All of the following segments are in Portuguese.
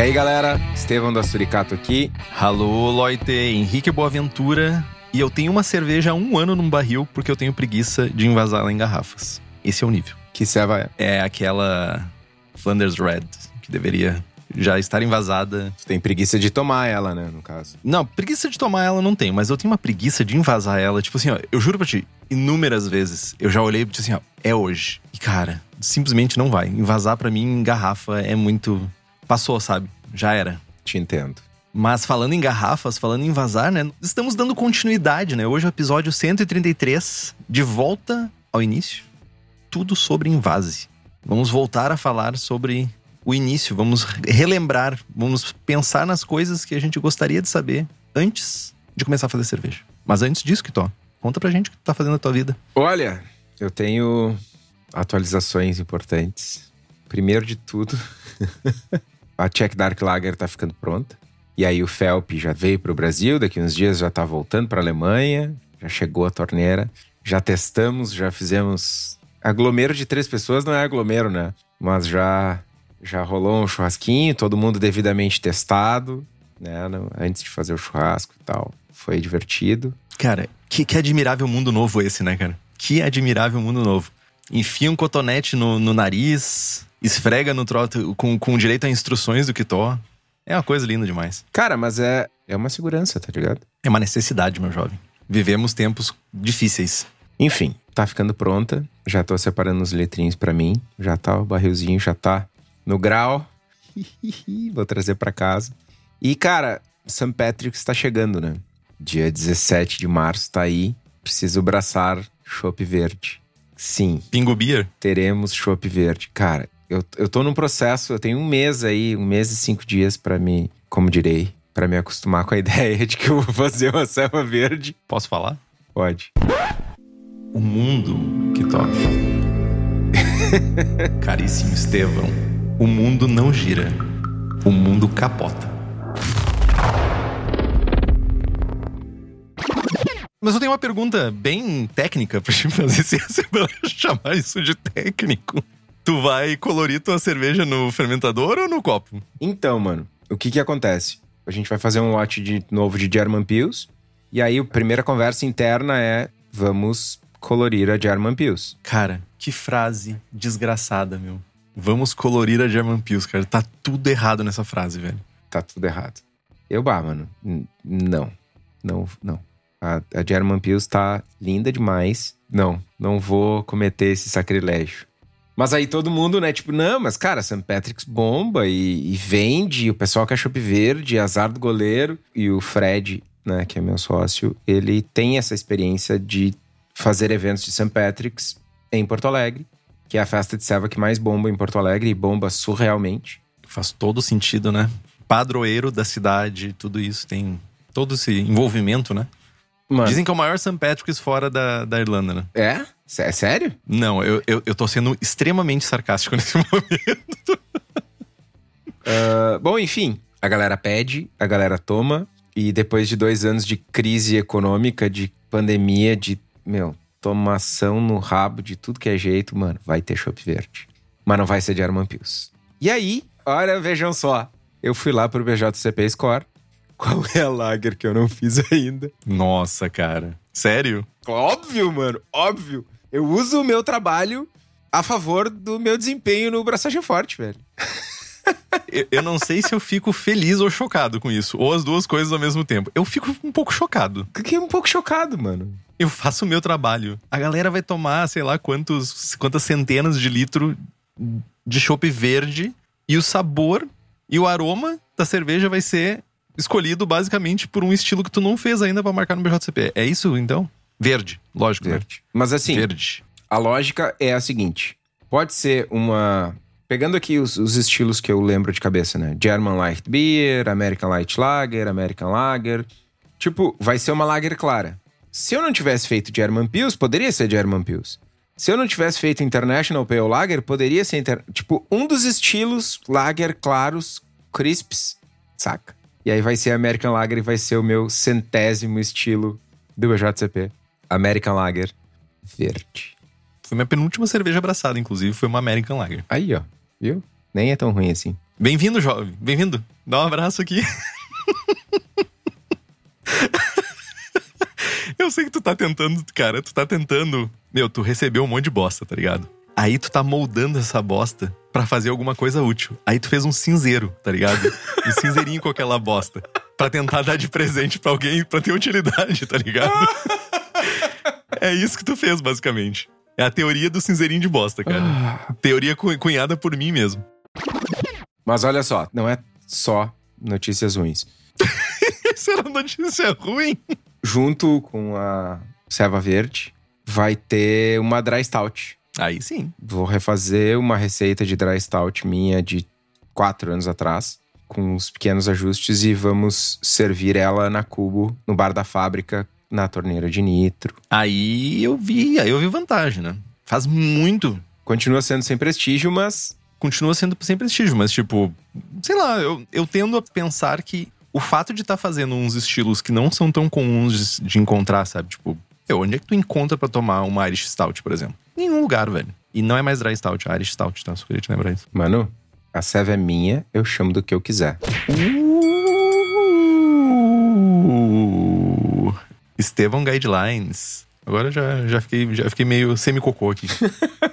E aí, galera? Estevão da Suricato aqui. Alô, Loite, Henrique Boaventura. E eu tenho uma cerveja há um ano num barril porque eu tenho preguiça de envasá-la em garrafas. Esse é o nível. Que ceva é? É aquela Flanders Red, que deveria já estar envasada. Você tem preguiça de tomar ela, né, no caso? Não, preguiça de tomar ela não tenho, mas eu tenho uma preguiça de envasar ela. Tipo assim, ó, eu juro pra ti, inúmeras vezes eu já olhei e disse assim, ó, é hoje. E cara, simplesmente não vai. Envasar para mim em garrafa é muito passou, sabe? Já era. Te entendo. Mas falando em garrafas, falando em vazar, né? Estamos dando continuidade, né? Hoje é o episódio 133, de volta ao início. Tudo sobre invase. Vamos voltar a falar sobre o início, vamos relembrar, vamos pensar nas coisas que a gente gostaria de saber antes de começar a fazer cerveja. Mas antes disso, Kitó, conta pra gente o que tu tá fazendo na tua vida. Olha, eu tenho atualizações importantes. Primeiro de tudo, a Czech Dark Lager tá ficando pronta. E aí o Felp já veio para o Brasil, daqui uns dias já tá voltando para Alemanha, já chegou a torneira, já testamos, já fizemos aglomero de três pessoas não é aglomero, né? Mas já já rolou um churrasquinho, todo mundo devidamente testado, né? Antes de fazer o churrasco e tal. Foi divertido. Cara, que, que admirável mundo novo esse, né, cara? Que admirável mundo novo. Enfia um cotonete no, no nariz, esfrega no troto com, com direito a instruções do Kitó. É uma coisa linda demais. Cara, mas é, é uma segurança, tá ligado? É uma necessidade, meu jovem. Vivemos tempos difíceis. Enfim, tá ficando pronta. Já tô separando os letrinhos para mim. Já tá o barrilzinho, já tá no grau. Vou trazer para casa. E, cara, St. Patrick's tá chegando, né? Dia 17 de março tá aí. Preciso braçar chopp verde. Sim. Pingo Beer? Teremos chopp verde. Cara, eu, eu tô num processo, eu tenho um mês aí, um mês e cinco dias para me, como direi, para me acostumar com a ideia de que eu vou fazer uma selva verde. Posso falar? Pode. O mundo que toca. Caríssimo Estevão, o mundo não gira, o mundo capota. Mas eu tenho uma pergunta bem técnica pra te fazer, se você chamar isso de técnico. Tu vai colorir tua cerveja no fermentador ou no copo? Então, mano, o que que acontece? A gente vai fazer um lote de novo de German Pills. E aí, a primeira conversa interna é: vamos colorir a German Pills. Cara, que frase desgraçada, meu. Vamos colorir a German Pills, cara. Tá tudo errado nessa frase, velho. Tá tudo errado. Eu, bah, mano, não. Não, não. A, a German Pills tá linda demais. Não, não vou cometer esse sacrilégio. Mas aí todo mundo, né, tipo, não, mas cara, St. Patrick's bomba e, e vende, o pessoal quer chopp verde, azar do goleiro. E o Fred, né, que é meu sócio, ele tem essa experiência de fazer eventos de St. Patrick's em Porto Alegre, que é a festa de selva que mais bomba em Porto Alegre e bomba surrealmente. Faz todo sentido, né? Padroeiro da cidade, tudo isso tem todo esse envolvimento, né? Mano. Dizem que é o maior St. Patrick's fora da, da Irlanda, né? É? É sério? Não, eu, eu, eu tô sendo extremamente sarcástico nesse momento. uh, bom, enfim, a galera pede, a galera toma. E depois de dois anos de crise econômica, de pandemia, de, meu, tomação no rabo de tudo que é jeito, mano, vai ter chopp verde. Mas não vai ser de Arman Pills. E aí, olha, vejam só. Eu fui lá pro BJCP Score. Qual é a lager que eu não fiz ainda? Nossa, cara. Sério? Óbvio, mano, óbvio. Eu uso o meu trabalho a favor do meu desempenho no braçagem forte, velho. eu, não sei se eu fico feliz ou chocado com isso, ou as duas coisas ao mesmo tempo. Eu fico um pouco chocado. Fiquei um pouco chocado, mano. Eu faço o meu trabalho. A galera vai tomar, sei lá, quantos, quantas centenas de litro de chopp verde e o sabor e o aroma da cerveja vai ser escolhido basicamente por um estilo que tu não fez ainda pra marcar no BJCP. É isso, então? Verde, lógico, né? Verde. Mas assim, Verde. a lógica é a seguinte: pode ser uma. Pegando aqui os, os estilos que eu lembro de cabeça, né? German Light Beer, American Light Lager, American Lager. Tipo, vai ser uma lager clara. Se eu não tivesse feito German Pils, poderia ser German Pils. Se eu não tivesse feito International Pale Lager, poderia ser. Inter... Tipo, um dos estilos lager claros, crisps, saca? E aí vai ser American Lager e vai ser o meu centésimo estilo do BJCP. American Lager verde. Foi minha penúltima cerveja abraçada, inclusive, foi uma American Lager. Aí, ó. Viu? Nem é tão ruim assim. Bem-vindo, jovem. Bem-vindo. Dá um abraço aqui. Eu sei que tu tá tentando, cara, tu tá tentando. Meu, tu recebeu um monte de bosta, tá ligado? Aí tu tá moldando essa bosta pra fazer alguma coisa útil. Aí tu fez um cinzeiro, tá ligado? Um cinzeirinho com aquela bosta. Pra tentar dar de presente pra alguém, pra ter utilidade, tá ligado? É isso que tu fez, basicamente. É a teoria do cinzeirinho de bosta, cara. Teoria cu- cunhada por mim mesmo. Mas olha só, não é só notícias ruins. Isso era notícia ruim. Junto com a Serva Verde, vai ter uma Dry Stout. Aí sim. Vou refazer uma receita de Dry Stout minha de quatro anos atrás, com uns pequenos ajustes, e vamos servir ela na cubo, no bar da fábrica, na torneira de nitro. Aí eu vi, aí eu vi vantagem, né? Faz muito. Continua sendo sem prestígio, mas Continua sendo sem prestígio, mas tipo, sei lá, eu, eu tendo a pensar que o fato de estar fazendo uns estilos que não são tão comuns de, de encontrar, sabe? Tipo, onde é que tu encontra pra tomar uma Irish Stout, por exemplo? Nenhum lugar, velho. E não é mais Dry Stout, é Irish Stout, tá? Só queria te lembrar isso. Mano, a serva é minha, eu chamo do que eu quiser. Uh, Estevão Guidelines. Agora já, já, fiquei, já fiquei meio semi-cocô aqui.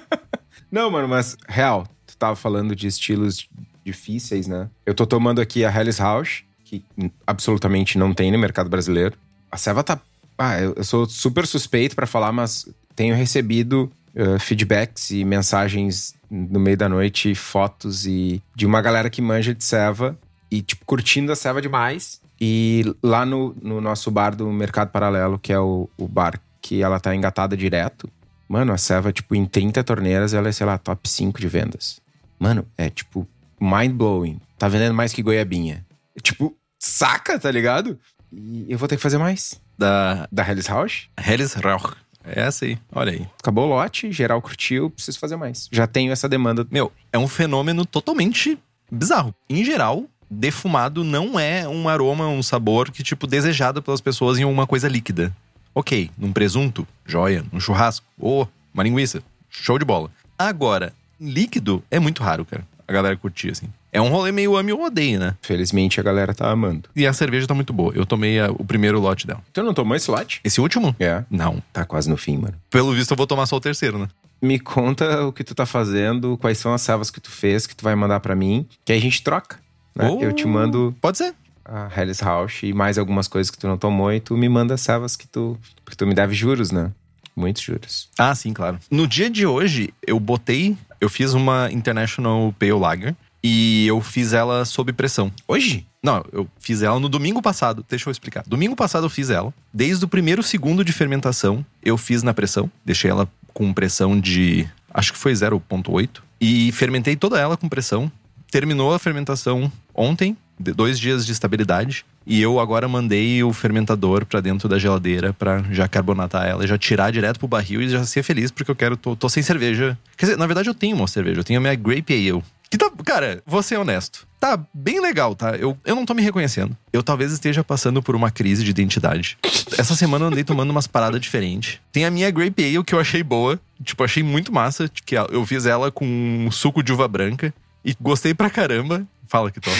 Não, mano, mas real, tu tava falando de estilos difíceis, né? Eu tô tomando aqui a Helles House, que absolutamente não tem no mercado brasileiro. A serva tá. Ah, eu, eu sou super suspeito pra falar, mas tenho recebido uh, feedbacks e mensagens no meio da noite, fotos e de uma galera que manja de serva e, tipo, curtindo a serva demais. E lá no, no nosso bar do Mercado Paralelo, que é o, o bar que ela tá engatada direto, Mano, a serva, tipo, em 30 torneiras, ela é, sei lá, top 5 de vendas. Mano, é tipo, mind-blowing. Tá vendendo mais que goiabinha. Tipo, saca, tá ligado? E eu vou ter que fazer mais. Da Da Helles House. Helles Rauch. É essa aí, olha aí. Acabou o lote, geral curtiu, preciso fazer mais. Já tenho essa demanda. Meu, é um fenômeno totalmente bizarro. Em geral, defumado não é um aroma, um sabor que, tipo, desejado pelas pessoas em uma coisa líquida. Ok, num presunto, joia. Num churrasco, ou uma linguiça, show de bola. Agora, líquido é muito raro, cara. A galera curtir, assim. É um rolê meio ame ou odeio, né? Felizmente a galera tá amando. E a cerveja tá muito boa. Eu tomei a- o primeiro lote dela. Tu não tomou esse lote? Esse último? É. Não. Tá quase no fim, mano. Pelo visto, eu vou tomar só o terceiro, né? Me conta o que tu tá fazendo, quais são as servas que tu fez, que tu vai mandar pra mim, que aí a gente troca. Né? Oh. Eu te mando Pode ser. a Helles House e mais algumas coisas que tu não tomou e tu me manda as servas que tu. Porque tu me deve juros, né? Muitos juros. Ah, sim, claro. No dia de hoje, eu botei. Eu fiz uma International Pale Lager e eu fiz ela sob pressão. Hoje? Não, eu fiz ela no domingo passado. Deixa eu explicar. Domingo passado eu fiz ela. Desde o primeiro segundo de fermentação, eu fiz na pressão. Deixei ela com pressão de. Acho que foi 0,8. E fermentei toda ela com pressão. Terminou a fermentação ontem, dois dias de estabilidade. E eu agora mandei o fermentador pra dentro da geladeira pra já carbonatar ela já tirar direto pro barril e já ser feliz porque eu quero. Tô, tô sem cerveja. Quer dizer, na verdade eu tenho uma cerveja. Eu tenho a minha Grape Ale. Que tá. Cara, vou ser honesto. Tá bem legal, tá? Eu, eu não tô me reconhecendo. Eu talvez esteja passando por uma crise de identidade. Essa semana eu andei tomando umas paradas diferentes. Tem a minha Grape Ale que eu achei boa. Tipo, achei muito massa. Que eu fiz ela com suco de uva branca. E gostei pra caramba. Fala que top.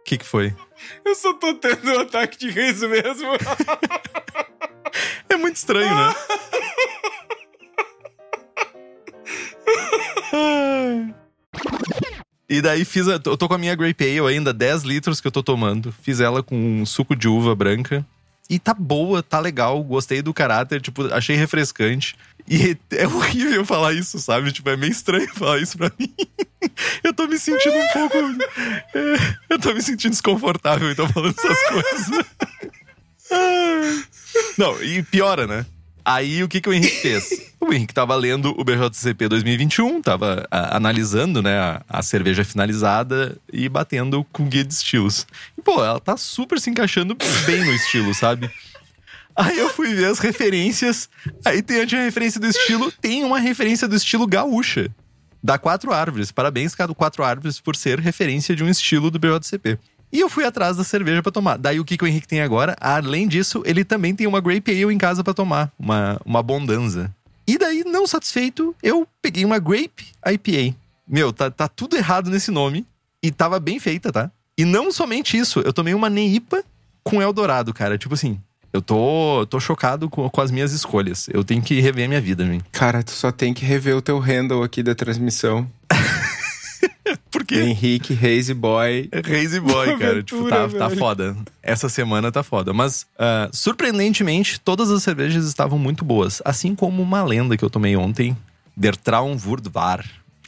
O que, que foi? Eu só tô tendo um ataque de riso mesmo. É muito estranho, né? E daí fiz. A, eu tô com a minha Grape Ale ainda, 10 litros que eu tô tomando. Fiz ela com um suco de uva branca. E tá boa, tá legal. Gostei do caráter, tipo, achei refrescante. E é horrível falar isso, sabe? Tipo, é meio estranho falar isso pra mim. Eu tô me sentindo um pouco. é, eu tô me sentindo desconfortável então falando essas coisas. Não, e piora, né? Aí o que, que o Henrique fez? O Henrique tava lendo o BJCP 2021, tava a, analisando, né, a, a, cerveja finalizada e batendo com guia de estilos. E, pô, ela tá super se encaixando bem no estilo, sabe? Aí eu fui ver as referências. Aí tem a referência do estilo, tem uma referência do estilo gaúcha. Da Quatro Árvores. Parabéns, cara, do Quatro Árvores, por ser referência de um estilo do BJCP. E eu fui atrás da cerveja para tomar. Daí o que, que o Henrique tem agora? Além disso, ele também tem uma Grape Ale em casa para tomar. Uma, uma Bondanza. E daí, não satisfeito, eu peguei uma Grape IPA. Meu, tá, tá tudo errado nesse nome. E tava bem feita, tá? E não somente isso, eu tomei uma Neipa com Eldorado, cara. Tipo assim, eu tô, tô chocado com, com as minhas escolhas. Eu tenho que rever a minha vida, mim. Cara, tu só tem que rever o teu handle aqui da transmissão. Por quê? Henrique Hazy Boy. Hazy Boy, cara. tipo, tá, tá foda. Essa semana tá foda. Mas, uh, surpreendentemente, todas as cervejas estavam muito boas. Assim como uma lenda que eu tomei ontem, Der Traum.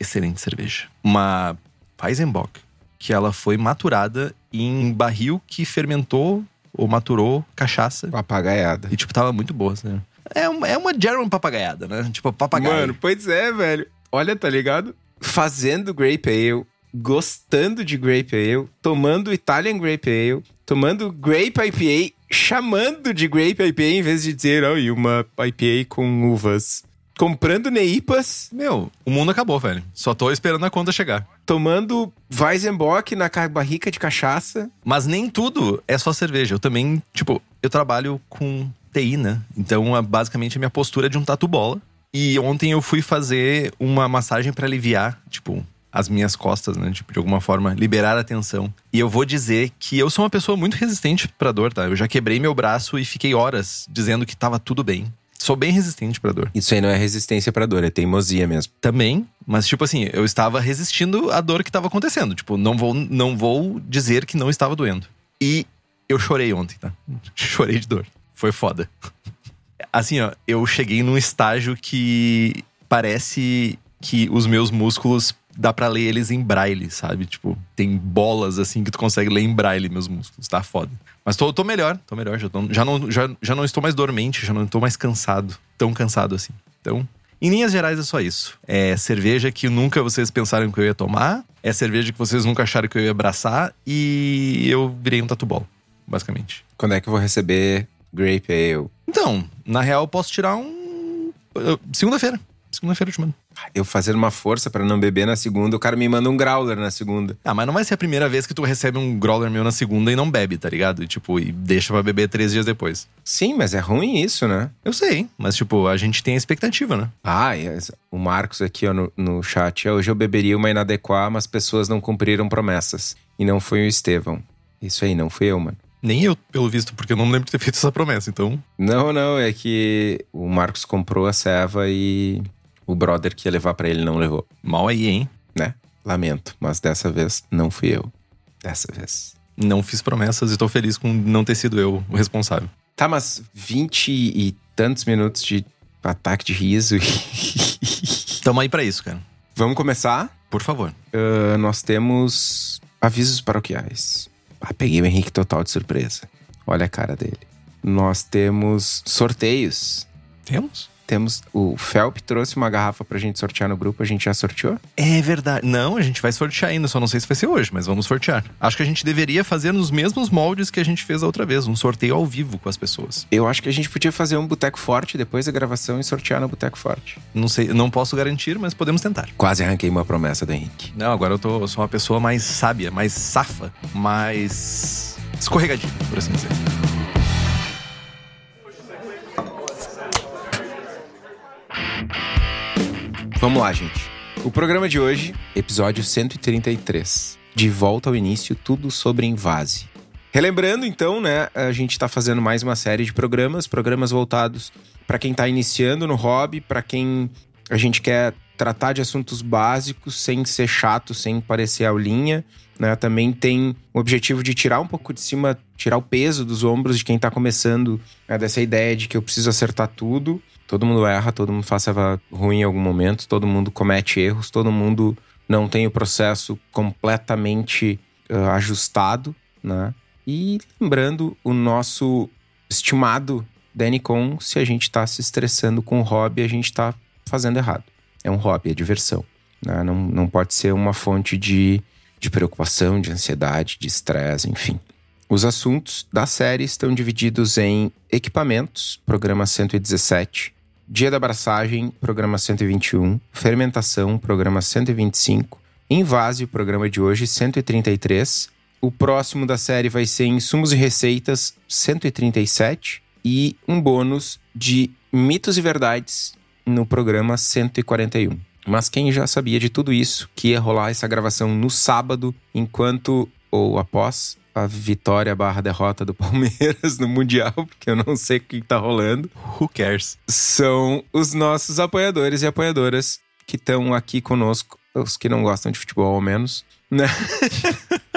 Excelente cerveja. Uma Weizenbock, que ela foi maturada em barril que fermentou ou maturou cachaça. Papagaiada. E, tipo, tava muito boa, né? É uma, é uma German papagaiada, né? Tipo, papagaio. Mano, pois é, velho. Olha, tá ligado? Fazendo Grape Ale, gostando de Grape Ale, tomando Italian Grape Ale, tomando Grape IPA, chamando de Grape IPA em vez de dizer, oh, e uma IPA com uvas. Comprando Neipas. Meu, o mundo acabou, velho. Só tô esperando a conta chegar. Tomando Weizenbock na barrica de cachaça. Mas nem tudo é só cerveja. Eu também, tipo, eu trabalho com TI, né? Então, basicamente, a minha postura é de um tatu bola. E ontem eu fui fazer uma massagem para aliviar, tipo, as minhas costas, né? Tipo, de alguma forma, liberar a tensão. E eu vou dizer que eu sou uma pessoa muito resistente pra dor, tá? Eu já quebrei meu braço e fiquei horas dizendo que tava tudo bem. Sou bem resistente pra dor. Isso aí não é resistência pra dor, é teimosia mesmo. Também, mas tipo assim, eu estava resistindo à dor que estava acontecendo. Tipo, não vou, não vou dizer que não estava doendo. E eu chorei ontem, tá? Chorei de dor. Foi foda. Assim, ó, eu cheguei num estágio que parece que os meus músculos dá para ler eles em braille, sabe? Tipo, tem bolas assim que tu consegue ler em braille meus músculos, tá foda. Mas tô, tô melhor, tô melhor, já, tô, já, não, já, já não estou mais dormente, já não estou mais cansado, tão cansado assim. Então, em linhas gerais é só isso. É cerveja que nunca vocês pensaram que eu ia tomar, é cerveja que vocês nunca acharam que eu ia abraçar e eu virei um tatu ball, basicamente. Quando é que eu vou receber Grape Ale? Então, na real, eu posso tirar um. Segunda-feira. Segunda-feira eu te mando. Eu fazendo uma força para não beber na segunda, o cara me manda um growler na segunda. Ah, mas não vai ser a primeira vez que tu recebe um growler meu na segunda e não bebe, tá ligado? E, tipo, e deixa pra beber três dias depois. Sim, mas é ruim isso, né? Eu sei, mas, tipo, a gente tem a expectativa, né? Ah, o Marcos aqui ó, no, no chat. Hoje eu beberia uma inadequada, mas pessoas não cumpriram promessas. E não foi o Estevão. Isso aí, não fui eu, mano. Nem eu, pelo visto, porque eu não me lembro de ter feito essa promessa, então. Não, não, é que o Marcos comprou a ceva e o brother que ia levar para ele não levou. Mal aí, hein? Né? Lamento, mas dessa vez não fui eu. Dessa vez. Não fiz promessas e tô feliz com não ter sido eu o responsável. Tá, mas vinte e tantos minutos de ataque de riso. Tamo aí pra isso, cara. Vamos começar? Por favor. Uh, nós temos avisos paroquiais. Ah, peguei o Henrique total de surpresa. Olha a cara dele. Nós temos sorteios. Temos? Temos. O Felp trouxe uma garrafa pra gente sortear no grupo, a gente já sorteou? É verdade. Não, a gente vai sortear ainda, só não sei se vai ser hoje, mas vamos sortear. Acho que a gente deveria fazer nos mesmos moldes que a gente fez a outra vez, um sorteio ao vivo com as pessoas. Eu acho que a gente podia fazer um Boteco Forte depois da gravação e sortear no Boteco Forte. Não sei, não posso garantir, mas podemos tentar. Quase arranquei uma promessa do Henrique. Não, agora eu, tô, eu sou uma pessoa mais sábia, mais safa, mais escorregadinha, por assim dizer. Vamos lá, gente. O programa de hoje, episódio 133. De volta ao início, tudo sobre invase. Relembrando, então, né, a gente está fazendo mais uma série de programas, programas voltados para quem está iniciando no hobby, para quem a gente quer tratar de assuntos básicos sem ser chato, sem parecer aulinha. Né? Também tem o objetivo de tirar um pouco de cima, tirar o peso dos ombros de quem está começando, né? dessa ideia de que eu preciso acertar tudo. Todo mundo erra, todo mundo faz ruim em algum momento, todo mundo comete erros, todo mundo não tem o processo completamente uh, ajustado, né? E lembrando o nosso estimado Danny Con, se a gente está se estressando com o hobby, a gente está fazendo errado. É um hobby, é diversão. Né? Não, não pode ser uma fonte de, de preocupação, de ansiedade, de estresse, enfim. Os assuntos da série estão divididos em equipamentos, programa 117, Dia da Abraçagem, programa 121. Fermentação, programa 125. Invase, programa de hoje, 133. O próximo da série vai ser Insumos e Receitas, 137. E um bônus de Mitos e Verdades no programa 141. Mas quem já sabia de tudo isso, que ia rolar essa gravação no sábado, enquanto ou após a vitória barra derrota do Palmeiras no Mundial, porque eu não sei o que tá rolando. Who cares? São os nossos apoiadores e apoiadoras que estão aqui conosco, os que não gostam de futebol ao menos, né?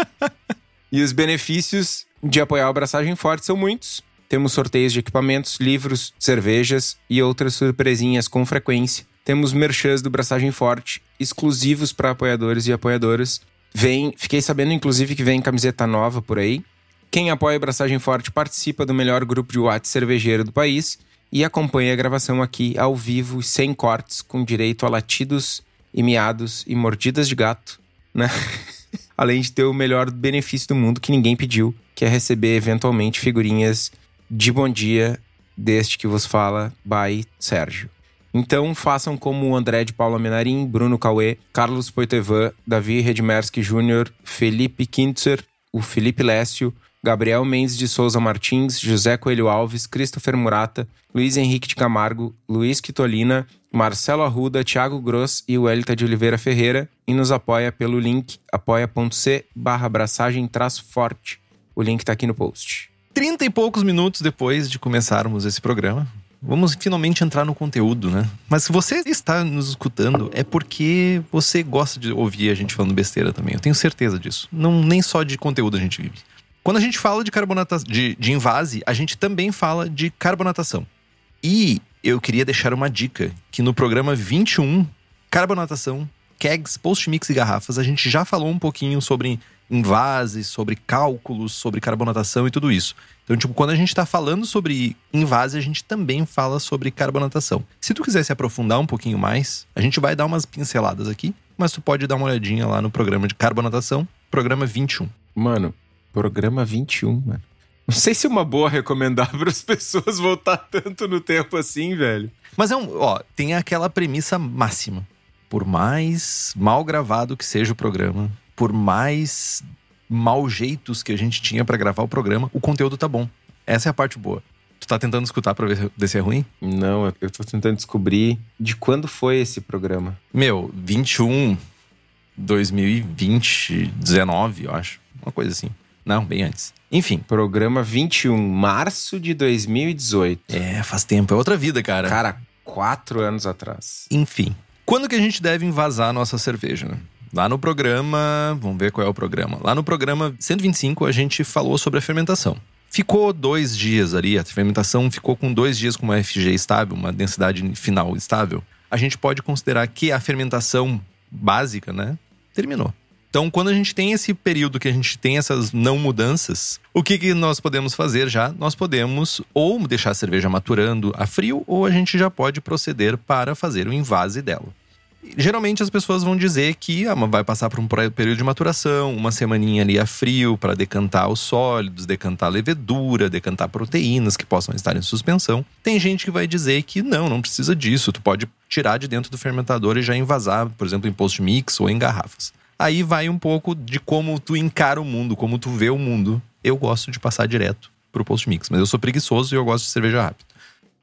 e os benefícios de apoiar o Abraçagem Forte são muitos. Temos sorteios de equipamentos, livros, cervejas e outras surpresinhas com frequência. Temos merchans do Braçagem Forte, exclusivos para apoiadores e apoiadoras. Vem, fiquei sabendo inclusive que vem camiseta nova por aí. Quem apoia a Braçagem Forte participa do melhor grupo de WhatsApp cervejeiro do país e acompanha a gravação aqui ao vivo, sem cortes, com direito a latidos e miados e mordidas de gato, né? Além de ter o melhor benefício do mundo que ninguém pediu, que é receber eventualmente figurinhas de bom dia deste que vos fala, by Sérgio. Então façam como o André de Paula Menarim, Bruno Cauê, Carlos Poitevin, Davi Redmerski Júnior, Felipe Kintzer, o Felipe Lécio, Gabriel Mendes de Souza Martins, José Coelho Alves, Christopher Murata, Luiz Henrique de Camargo, Luiz Quitolina, Marcelo Arruda, Thiago Gross e Welita de Oliveira Ferreira e nos apoia pelo link apoia.c barra abraçagem forte. O link está aqui no post. Trinta e poucos minutos depois de começarmos esse programa, Vamos finalmente entrar no conteúdo, né? Mas se você está nos escutando, é porque você gosta de ouvir a gente falando besteira também. Eu tenho certeza disso. Não nem só de conteúdo a gente vive. Quando a gente fala de carbonatação, de, de invase, a gente também fala de carbonatação. E eu queria deixar uma dica que no programa 21, carbonatação, kegs, post-mix e garrafas, a gente já falou um pouquinho sobre invase, sobre cálculos, sobre carbonatação e tudo isso. Então, tipo, quando a gente está falando sobre invase, a gente também fala sobre carbonatação. Se tu quiser se aprofundar um pouquinho mais, a gente vai dar umas pinceladas aqui, mas tu pode dar uma olhadinha lá no programa de carbonatação, programa 21. Mano, programa 21, mano. Não sei se é uma boa recomendar para as pessoas voltar tanto no tempo assim, velho. Mas é um, ó, tem aquela premissa máxima. Por mais mal gravado que seja o programa, por mais mal jeitos que a gente tinha para gravar o programa, o conteúdo tá bom. Essa é a parte boa. Tu tá tentando escutar pra ver se é ruim? Não, eu tô tentando descobrir de quando foi esse programa. Meu, 21, 2020, 19, eu acho. Uma coisa assim. Não, bem antes. Enfim. Programa 21, março de 2018. É, faz tempo. É outra vida, cara. Cara, quatro anos atrás. Enfim. Quando que a gente deve invasar a nossa cerveja, né? Lá no programa, vamos ver qual é o programa. Lá no programa 125 a gente falou sobre a fermentação. Ficou dois dias ali, a fermentação ficou com dois dias com uma FG estável, uma densidade final estável. A gente pode considerar que a fermentação básica, né, terminou. Então, quando a gente tem esse período que a gente tem essas não mudanças, o que, que nós podemos fazer já? Nós podemos ou deixar a cerveja maturando a frio, ou a gente já pode proceder para fazer o invase dela. Geralmente as pessoas vão dizer que ah, vai passar por um período de maturação, uma semaninha ali a frio para decantar os sólidos, decantar a levedura, decantar proteínas que possam estar em suspensão. Tem gente que vai dizer que não, não precisa disso, tu pode tirar de dentro do fermentador e já envasar, por exemplo, em post mix ou em garrafas. Aí vai um pouco de como tu encara o mundo, como tu vê o mundo. Eu gosto de passar direto pro post mix, mas eu sou preguiçoso e eu gosto de cerveja rápida.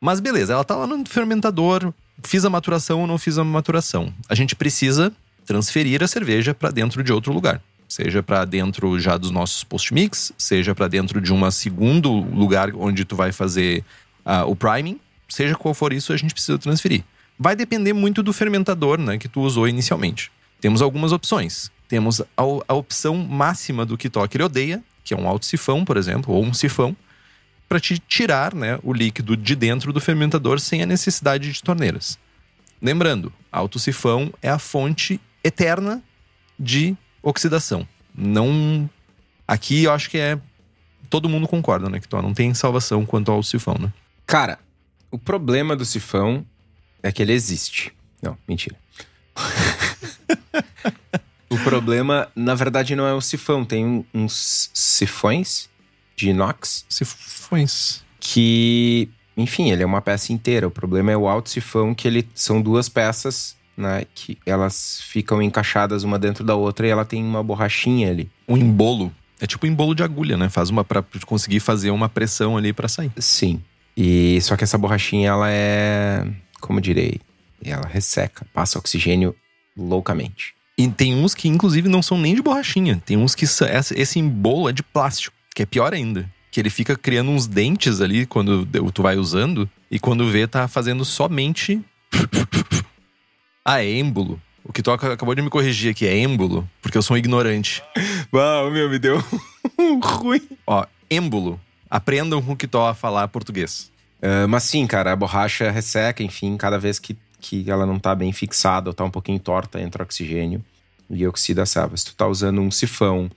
Mas beleza, ela tá lá no fermentador, fiz a maturação ou não fiz a maturação. A gente precisa transferir a cerveja para dentro de outro lugar. Seja para dentro já dos nossos post-mix, seja para dentro de um segundo lugar onde tu vai fazer uh, o priming. Seja qual for isso, a gente precisa transferir. Vai depender muito do fermentador né, que tu usou inicialmente. Temos algumas opções. Temos a, a opção máxima do que ele odeia, que é um alto sifão, por exemplo, ou um sifão, para te tirar né, o líquido de dentro do fermentador sem a necessidade de torneiras. Lembrando, alto sifão é a fonte eterna de oxidação. Não. Aqui eu acho que é. Todo mundo concorda, né? Que não tem salvação quanto ao sifão, né? Cara, o problema do sifão é que ele existe. Não, mentira. o problema, na verdade, não é o sifão. Tem uns sifões de inox. Sifões. Que, enfim, ele é uma peça inteira. O problema é o alto sifão, que ele são duas peças, né? Que elas ficam encaixadas uma dentro da outra e ela tem uma borrachinha ali. Um embolo. É tipo um embolo de agulha, né? Faz uma para conseguir fazer uma pressão ali para sair. Sim. E só que essa borrachinha ela é, como direi, ela resseca, passa oxigênio loucamente. E tem uns que inclusive não são nem de borrachinha, tem uns que esse embolo é de plástico, que é pior ainda, que ele fica criando uns dentes ali quando tu vai usando e quando vê tá fazendo somente a êmbolo. O que tu acabou de me corrigir aqui é êmbolo, porque eu sou um ignorante. Uau, meu, me deu ruim. Ó, êmbolo. Aprendam com o Kitó a falar português. Uh, mas sim, cara, a borracha resseca, enfim, cada vez que, que ela não tá bem fixada ou tá um pouquinho torta, entra oxigênio e oxida a selva. Se tu tá usando um sifão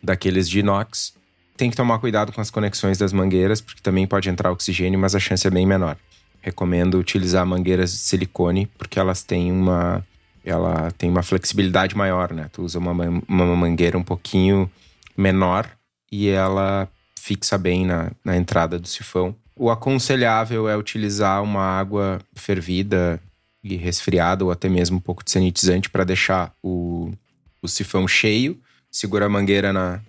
daqueles de inox, tem que tomar cuidado com as conexões das mangueiras, porque também pode entrar oxigênio, mas a chance é bem menor. Recomendo utilizar mangueiras de silicone, porque elas têm uma ela tem uma flexibilidade maior, né? Tu usa uma, uma mangueira um pouquinho menor e ela fixa bem na, na entrada do sifão. O aconselhável é utilizar uma água fervida e resfriada, ou até mesmo um pouco de sanitizante, para deixar o, o sifão cheio. Segura a mangueira na,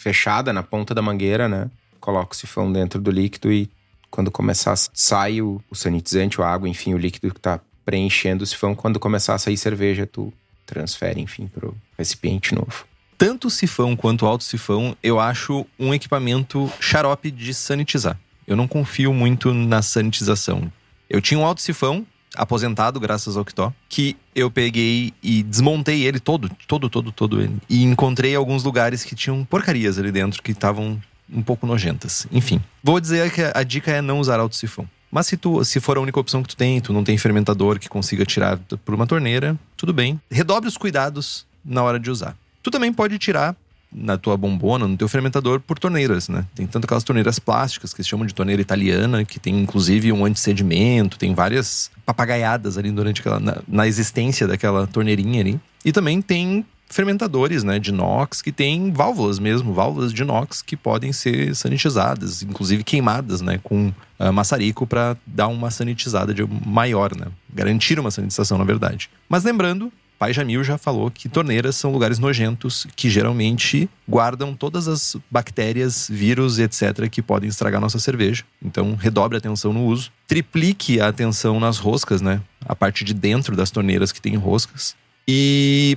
fechada na ponta da mangueira, né? Coloca o sifão dentro do líquido e quando começar, sai o, o sanitizante, a água, enfim, o líquido que está preenchendo o sifão. Quando começar a sair cerveja, tu transfere, enfim, pro recipiente novo. Tanto o sifão quanto o alto sifão, eu acho um equipamento xarope de sanitizar. Eu não confio muito na sanitização. Eu tinha um alto sifão, aposentado graças ao Kitó, que eu peguei e desmontei ele todo, todo, todo, todo ele. E encontrei alguns lugares que tinham porcarias ali dentro que estavam um pouco nojentas. Enfim, vou dizer que a dica é não usar alto sifão. Mas se, tu, se for a única opção que tu tem, tu não tem fermentador que consiga tirar por uma torneira, tudo bem. Redobre os cuidados na hora de usar. Tu também pode tirar na tua bombona, no teu fermentador, por torneiras, né? Tem tanto aquelas torneiras plásticas que se chamam de torneira italiana, que tem inclusive um antissedimento, tem várias papagaiadas ali durante aquela. Na, na existência daquela torneirinha ali. E também tem fermentadores né, de inox que tem válvulas mesmo, válvulas de inox que podem ser sanitizadas, inclusive queimadas né, com uh, maçarico para dar uma sanitizada de maior, né, garantir uma sanitização na verdade. Mas lembrando, Pai Jamil já falou que torneiras são lugares nojentos que geralmente guardam todas as bactérias, vírus etc. que podem estragar nossa cerveja. Então, redobre a atenção no uso. Triplique a atenção nas roscas, né? A parte de dentro das torneiras que tem roscas. E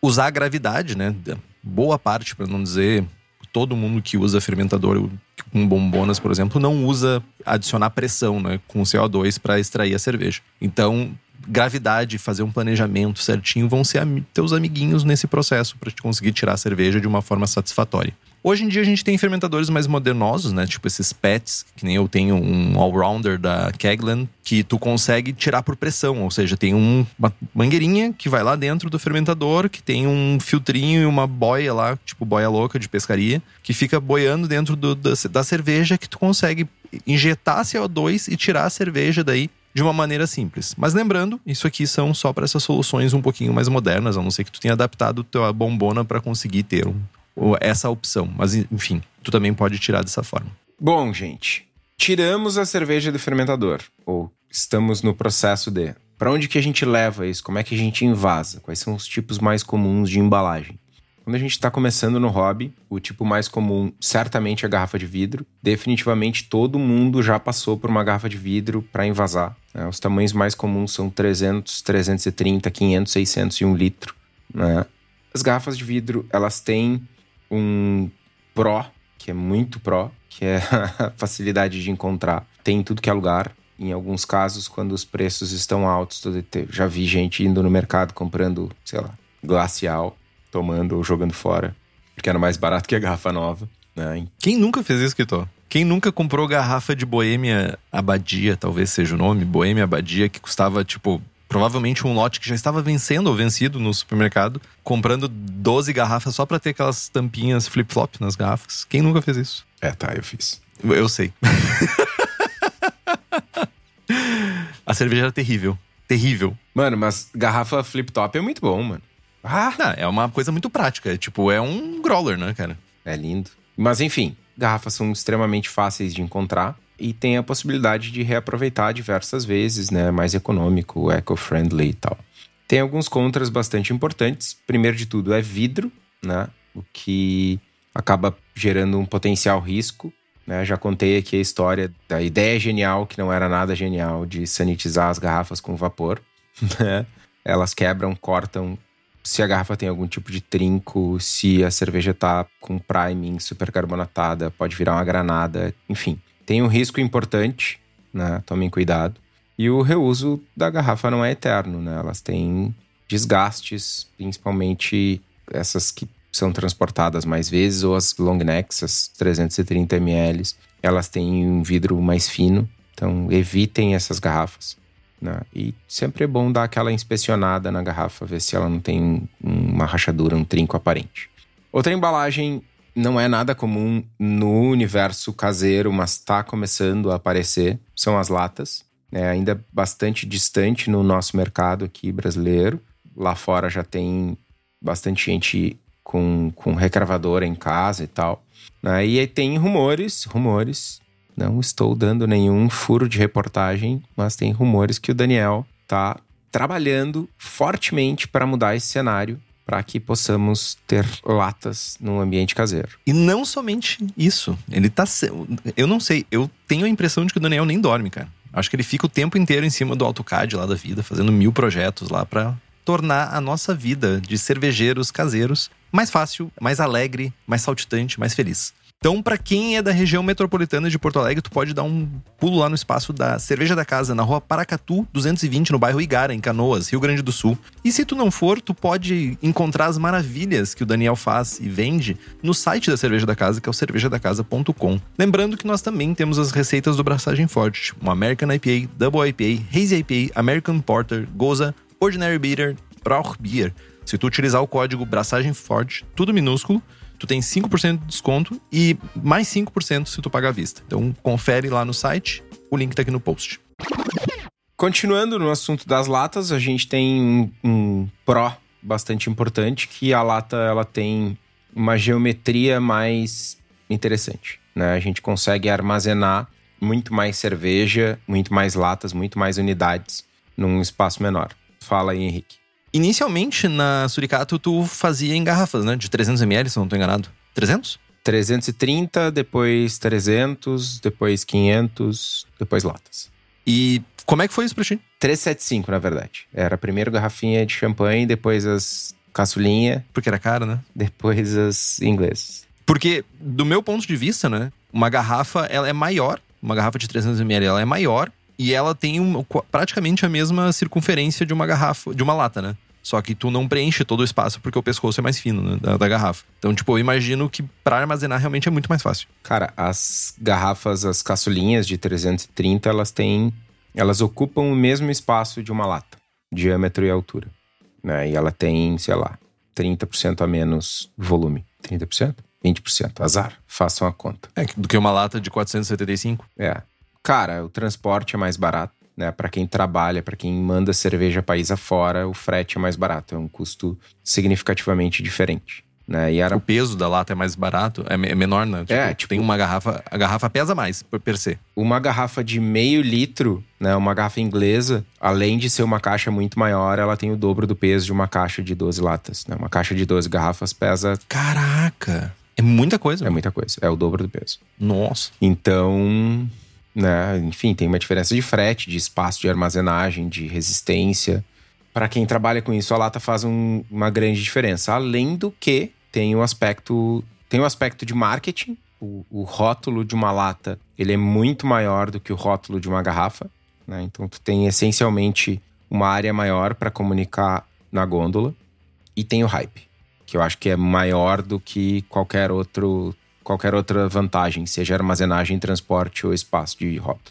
usar a gravidade, né? Boa parte, para não dizer todo mundo que usa fermentador com bombonas, por exemplo, não usa adicionar pressão, né, com CO2 para extrair a cerveja. Então, gravidade, fazer um planejamento certinho vão ser teus amiguinhos nesse processo para te conseguir tirar a cerveja de uma forma satisfatória. Hoje em dia a gente tem fermentadores mais modernosos, né? Tipo esses PETs, que nem eu tenho um all-rounder da Keglan, que tu consegue tirar por pressão, ou seja, tem um, uma mangueirinha que vai lá dentro do fermentador, que tem um filtrinho e uma boia lá, tipo boia louca de pescaria, que fica boiando dentro do, da, da cerveja que tu consegue injetar CO2 e tirar a cerveja daí de uma maneira simples. Mas lembrando, isso aqui são só para essas soluções um pouquinho mais modernas, a não ser que tu tenha adaptado tua bombona para conseguir ter um, essa opção. Mas, enfim, tu também pode tirar dessa forma. Bom, gente, tiramos a cerveja do fermentador, ou estamos no processo de. Para onde que a gente leva isso? Como é que a gente invasa? Quais são os tipos mais comuns de embalagem? Quando a gente está começando no hobby, o tipo mais comum certamente é a garrafa de vidro. Definitivamente todo mundo já passou por uma garrafa de vidro para envasar. Né? Os tamanhos mais comuns são 300, 330, 500, 600 e 1 litro. Né? As garrafas de vidro, elas têm um Pro, que é muito Pro, que é a facilidade de encontrar. Tem tudo que é lugar. em alguns casos, quando os preços estão altos. Já vi gente indo no mercado comprando, sei lá, glacial, tomando ou jogando fora, porque era mais barato que a garrafa nova. Né? Quem nunca fez isso, Kitor? Quem nunca comprou garrafa de Boêmia Abadia, talvez seja o nome, Boêmia Abadia, que custava tipo provavelmente um lote que já estava vencendo ou vencido no supermercado, comprando 12 garrafas só para ter aquelas tampinhas flip-flop nas garrafas. Quem nunca fez isso? É, tá, eu fiz. Eu sei. A cerveja era terrível. Terrível. Mano, mas garrafa flip-top é muito bom, mano. Ah! Não, é uma coisa muito prática. É, tipo, é um growler, né, cara? É lindo. Mas enfim, garrafas são extremamente fáceis de encontrar e tem a possibilidade de reaproveitar diversas vezes, né? Mais econômico, eco-friendly e tal. Tem alguns contras bastante importantes. Primeiro de tudo é vidro, né? O que acaba gerando um potencial risco. Né? Já contei aqui a história da ideia genial, que não era nada genial, de sanitizar as garrafas com vapor. Né? Elas quebram, cortam. Se a garrafa tem algum tipo de trinco, se a cerveja está com priming supercarbonatada, pode virar uma granada, enfim. Tem um risco importante, né? Tomem cuidado. E o reuso da garrafa não é eterno, né? Elas têm desgastes, principalmente essas que são transportadas mais vezes, ou as long necks, as 330 ml, elas têm um vidro mais fino, então evitem essas garrafas. Né? E sempre é bom dar aquela inspecionada na garrafa, ver se ela não tem uma rachadura, um trinco aparente. Outra embalagem não é nada comum no universo caseiro, mas está começando a aparecer, são as latas. É ainda bastante distante no nosso mercado aqui brasileiro. Lá fora já tem bastante gente com, com recravadora em casa e tal. Né? E aí tem rumores, rumores. Não estou dando nenhum furo de reportagem, mas tem rumores que o Daniel tá trabalhando fortemente para mudar esse cenário para que possamos ter latas no ambiente caseiro. E não somente isso. Ele tá. Eu não sei, eu tenho a impressão de que o Daniel nem dorme, cara. Acho que ele fica o tempo inteiro em cima do AutoCAD lá da vida, fazendo mil projetos lá para tornar a nossa vida de cervejeiros caseiros mais fácil, mais alegre, mais saltitante, mais feliz. Então, para quem é da região metropolitana de Porto Alegre, tu pode dar um pulo lá no espaço da Cerveja da Casa, na rua Paracatu 220, no bairro Igara, em Canoas, Rio Grande do Sul. E se tu não for, tu pode encontrar as maravilhas que o Daniel faz e vende no site da Cerveja da Casa, que é o cervejadacasa.com. Lembrando que nós também temos as receitas do Braçagem Forte, American IPA, Double IPA, Hazy IPA, American Porter, Goza, Ordinary Beer, Brauch Beer. Se tu utilizar o código Braçagem Forte, tudo minúsculo, tu tem 5% de desconto e mais 5% se tu pagar à vista. Então confere lá no site, o link tá aqui no post. Continuando no assunto das latas, a gente tem um, um pró bastante importante que a lata ela tem uma geometria mais interessante, né? A gente consegue armazenar muito mais cerveja, muito mais latas, muito mais unidades num espaço menor. Fala aí, Henrique. Inicialmente, na Suricato, tu fazia em garrafas, né? De 300ml, se não tô enganado. 300? 330, depois 300, depois 500, depois latas. E como é que foi isso pra ti? 375, na verdade. Era primeiro garrafinha de champanhe, depois as caçulinha. Porque era caro, né? Depois as inglesas. Porque, do meu ponto de vista, né? Uma garrafa, ela é maior. Uma garrafa de 300ml, ela é maior. E ela tem um, praticamente a mesma circunferência de uma garrafa, de uma lata, né? Só que tu não preenche todo o espaço porque o pescoço é mais fino né, da, da, garrafa. Então, tipo, eu imagino que para armazenar realmente é muito mais fácil. Cara, as garrafas, as caçulinhas de 330, elas têm. Elas ocupam o mesmo espaço de uma lata, diâmetro e altura. Né? E ela tem, sei lá, 30% a menos volume. 30%? 20%. Azar. Façam a conta. É, do que uma lata de 475? É. Cara, o transporte é mais barato né? Para quem trabalha, para quem manda cerveja país afora, o frete é mais barato, é um custo significativamente diferente. Né? E era... O peso da lata é mais barato, é, é menor, né? Tipo, é, tipo, tem uma garrafa, a garrafa pesa mais per se. Uma garrafa de meio litro, né? Uma garrafa inglesa, além de ser uma caixa muito maior, ela tem o dobro do peso de uma caixa de 12 latas. Né? Uma caixa de 12 garrafas pesa. Caraca! É muita coisa. É muita coisa. É o dobro do peso. Nossa. Então, né? Enfim, tem uma diferença de frete, de espaço de armazenagem, de resistência. Para quem trabalha com isso, a lata faz um, uma grande diferença. Além do que tem o um aspecto, tem um aspecto de marketing. O, o, rótulo de uma lata ele é muito maior do que o rótulo de uma garrafa. Né? Então tu tem essencialmente uma área maior para comunicar na gôndola e tem o hype, que eu acho que é maior do que qualquer outro qualquer outra vantagem, seja armazenagem, transporte ou espaço de rota.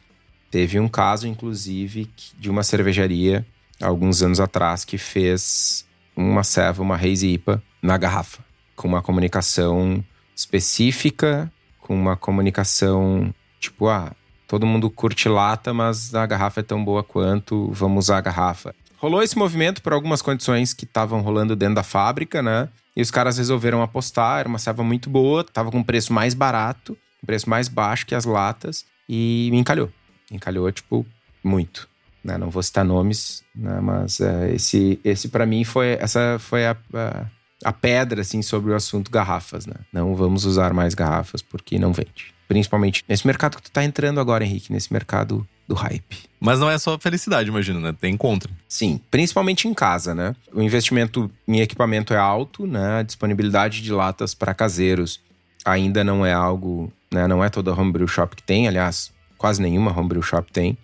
Teve um caso, inclusive, de uma cervejaria alguns anos atrás que fez uma ceva, uma Hazy IPA na garrafa, com uma comunicação específica, com uma comunicação tipo, ah, todo mundo curte lata, mas a garrafa é tão boa quanto, vamos usar a garrafa. Rolou esse movimento por algumas condições que estavam rolando dentro da fábrica, né? E os caras resolveram apostar, era uma ceva muito boa, tava com preço mais barato, um preço mais baixo que as latas, e me encalhou. Encalhou, tipo, muito. Né? Não vou citar nomes, né? mas uh, esse, esse para mim foi essa foi a, a, a, pedra assim sobre o assunto garrafas, né? Não vamos usar mais garrafas porque não vende. Principalmente nesse mercado que tu tá entrando agora, Henrique, nesse mercado do hype. Mas não é só felicidade, imagino, né? Tem contra. Sim, principalmente em casa, né? O investimento em equipamento é alto, né? A disponibilidade de latas para caseiros ainda não é algo, né? Não é toda homebrew shop que tem, aliás, quase nenhuma homebrew shop tem.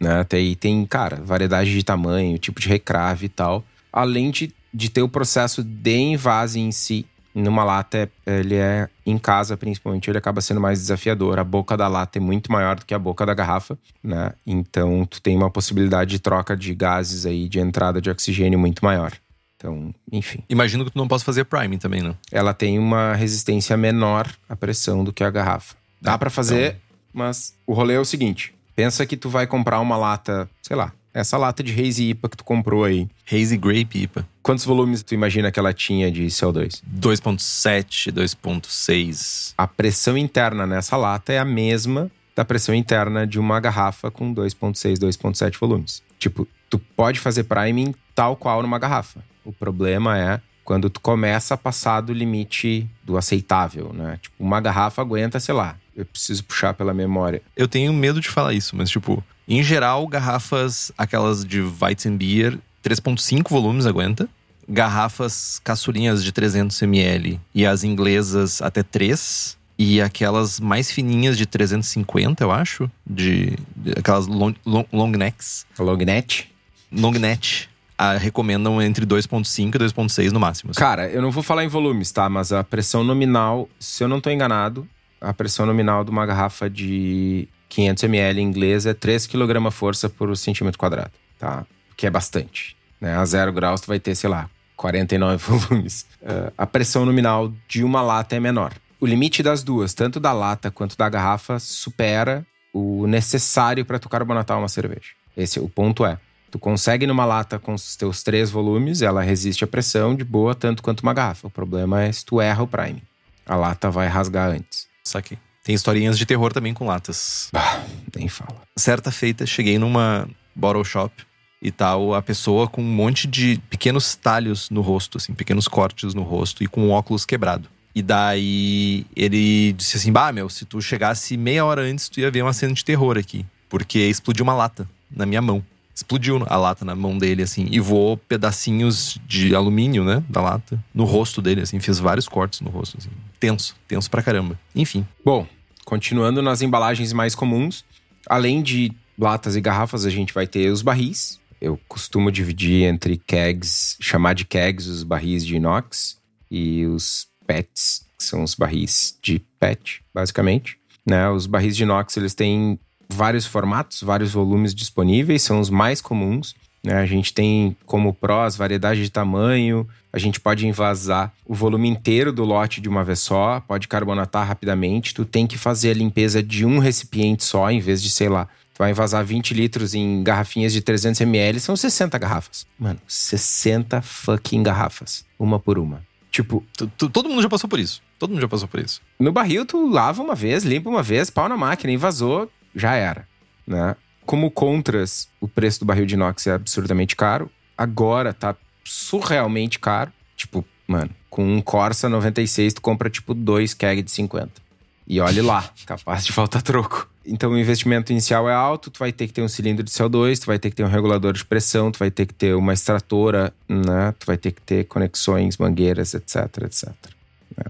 Né? Tem, tem, cara, variedade de tamanho, tipo de recrave e tal. Além de, de ter o processo de envase em si. Numa lata, ele é, em casa principalmente, ele acaba sendo mais desafiador. A boca da lata é muito maior do que a boca da garrafa, né? Então, tu tem uma possibilidade de troca de gases aí, de entrada de oxigênio muito maior. Então, enfim. Imagino que tu não possa fazer priming também, né? Ela tem uma resistência menor à pressão do que a garrafa. Dá para fazer, então... mas o rolê é o seguinte: pensa que tu vai comprar uma lata, sei lá, essa lata de Hazy IPA que tu comprou aí. Hazy Grape IPA. Quantos volumes tu imagina que ela tinha de CO2? 2.7, 2.6. A pressão interna nessa lata é a mesma da pressão interna de uma garrafa com 2.6, 2.7 volumes. Tipo, tu pode fazer priming tal qual numa garrafa. O problema é quando tu começa a passar do limite do aceitável, né? Tipo, uma garrafa aguenta, sei lá, eu preciso puxar pela memória. Eu tenho medo de falar isso, mas tipo, em geral, garrafas, aquelas de Weizenbier, 3.5 volumes aguenta. Garrafas caçulinhas de 300 ml e as inglesas até 3. E aquelas mais fininhas de 350, eu acho. De, de aquelas long, long, long necks. Long net? Long net a, recomendam entre 2.5 e 2.6 no máximo. Assim. Cara, eu não vou falar em volumes, tá? Mas a pressão nominal, se eu não tô enganado, a pressão nominal de uma garrafa de 500 ml inglesa é 3 kg força por centímetro quadrado, tá? Que é bastante. Né? A zero graus tu vai ter, sei lá, 49 volumes. Uh, a pressão nominal de uma lata é menor. O limite das duas, tanto da lata quanto da garrafa, supera o necessário para tu carbonatar uma cerveja. Esse o ponto é, Tu consegue numa lata com os teus três volumes, ela resiste à pressão de boa tanto quanto uma garrafa. O problema é se tu erra o prime. A lata vai rasgar antes. Saquei. Tem historinhas de terror também com latas. Ah, nem fala. Certa feita, cheguei numa bottle shop e tal, a pessoa com um monte de pequenos talhos no rosto, assim, pequenos cortes no rosto e com o óculos quebrado. E daí ele disse assim: Bah, meu, se tu chegasse meia hora antes, tu ia ver uma cena de terror aqui. Porque explodiu uma lata na minha mão explodiu a lata na mão dele, assim, e voou pedacinhos de alumínio, né, da lata, no rosto dele, assim, fez vários cortes no rosto, assim. Tenso, tenso pra caramba. Enfim. Bom, continuando nas embalagens mais comuns, além de latas e garrafas, a gente vai ter os barris. Eu costumo dividir entre kegs, chamar de kegs os barris de inox e os PETs, que são os barris de PET, basicamente. Né? Os barris de inox, eles têm vários formatos, vários volumes disponíveis, são os mais comuns. Né? A gente tem como prós variedade de tamanho, a gente pode envasar o volume inteiro do lote de uma vez só, pode carbonatar rapidamente. Tu tem que fazer a limpeza de um recipiente só, em vez de, sei lá, tu vai envasar 20 litros em garrafinhas de 300 ml, são 60 garrafas. Mano, 60 fucking garrafas, uma por uma. Tipo, todo mundo já passou por isso. Todo mundo já passou por isso. No barril, tu lava uma vez, limpa uma vez, pau na máquina, invasou, já era, né? Como contras, o preço do barril de inox é absurdamente caro. Agora tá surrealmente caro. Tipo, mano, com um Corsa 96 tu compra tipo dois keg de 50. E olhe lá, capaz de faltar troco. Então o investimento inicial é alto, tu vai ter que ter um cilindro de CO2, tu vai ter que ter um regulador de pressão, tu vai ter que ter uma extratora, né? Tu vai ter que ter conexões, mangueiras, etc, etc.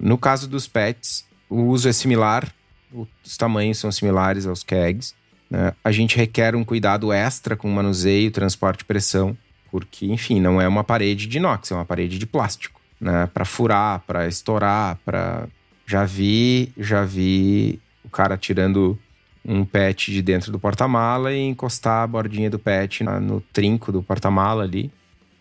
No caso dos PETs, o uso é similar, os tamanhos são similares aos kegs, Né? A gente requer um cuidado extra com manuseio, transporte e pressão, porque, enfim, não é uma parede de inox, é uma parede de plástico, né? Para furar, para estourar, para já vi, já vi o cara tirando um pet de dentro do porta-mala e encostar a bordinha do pet no trinco do porta-mala ali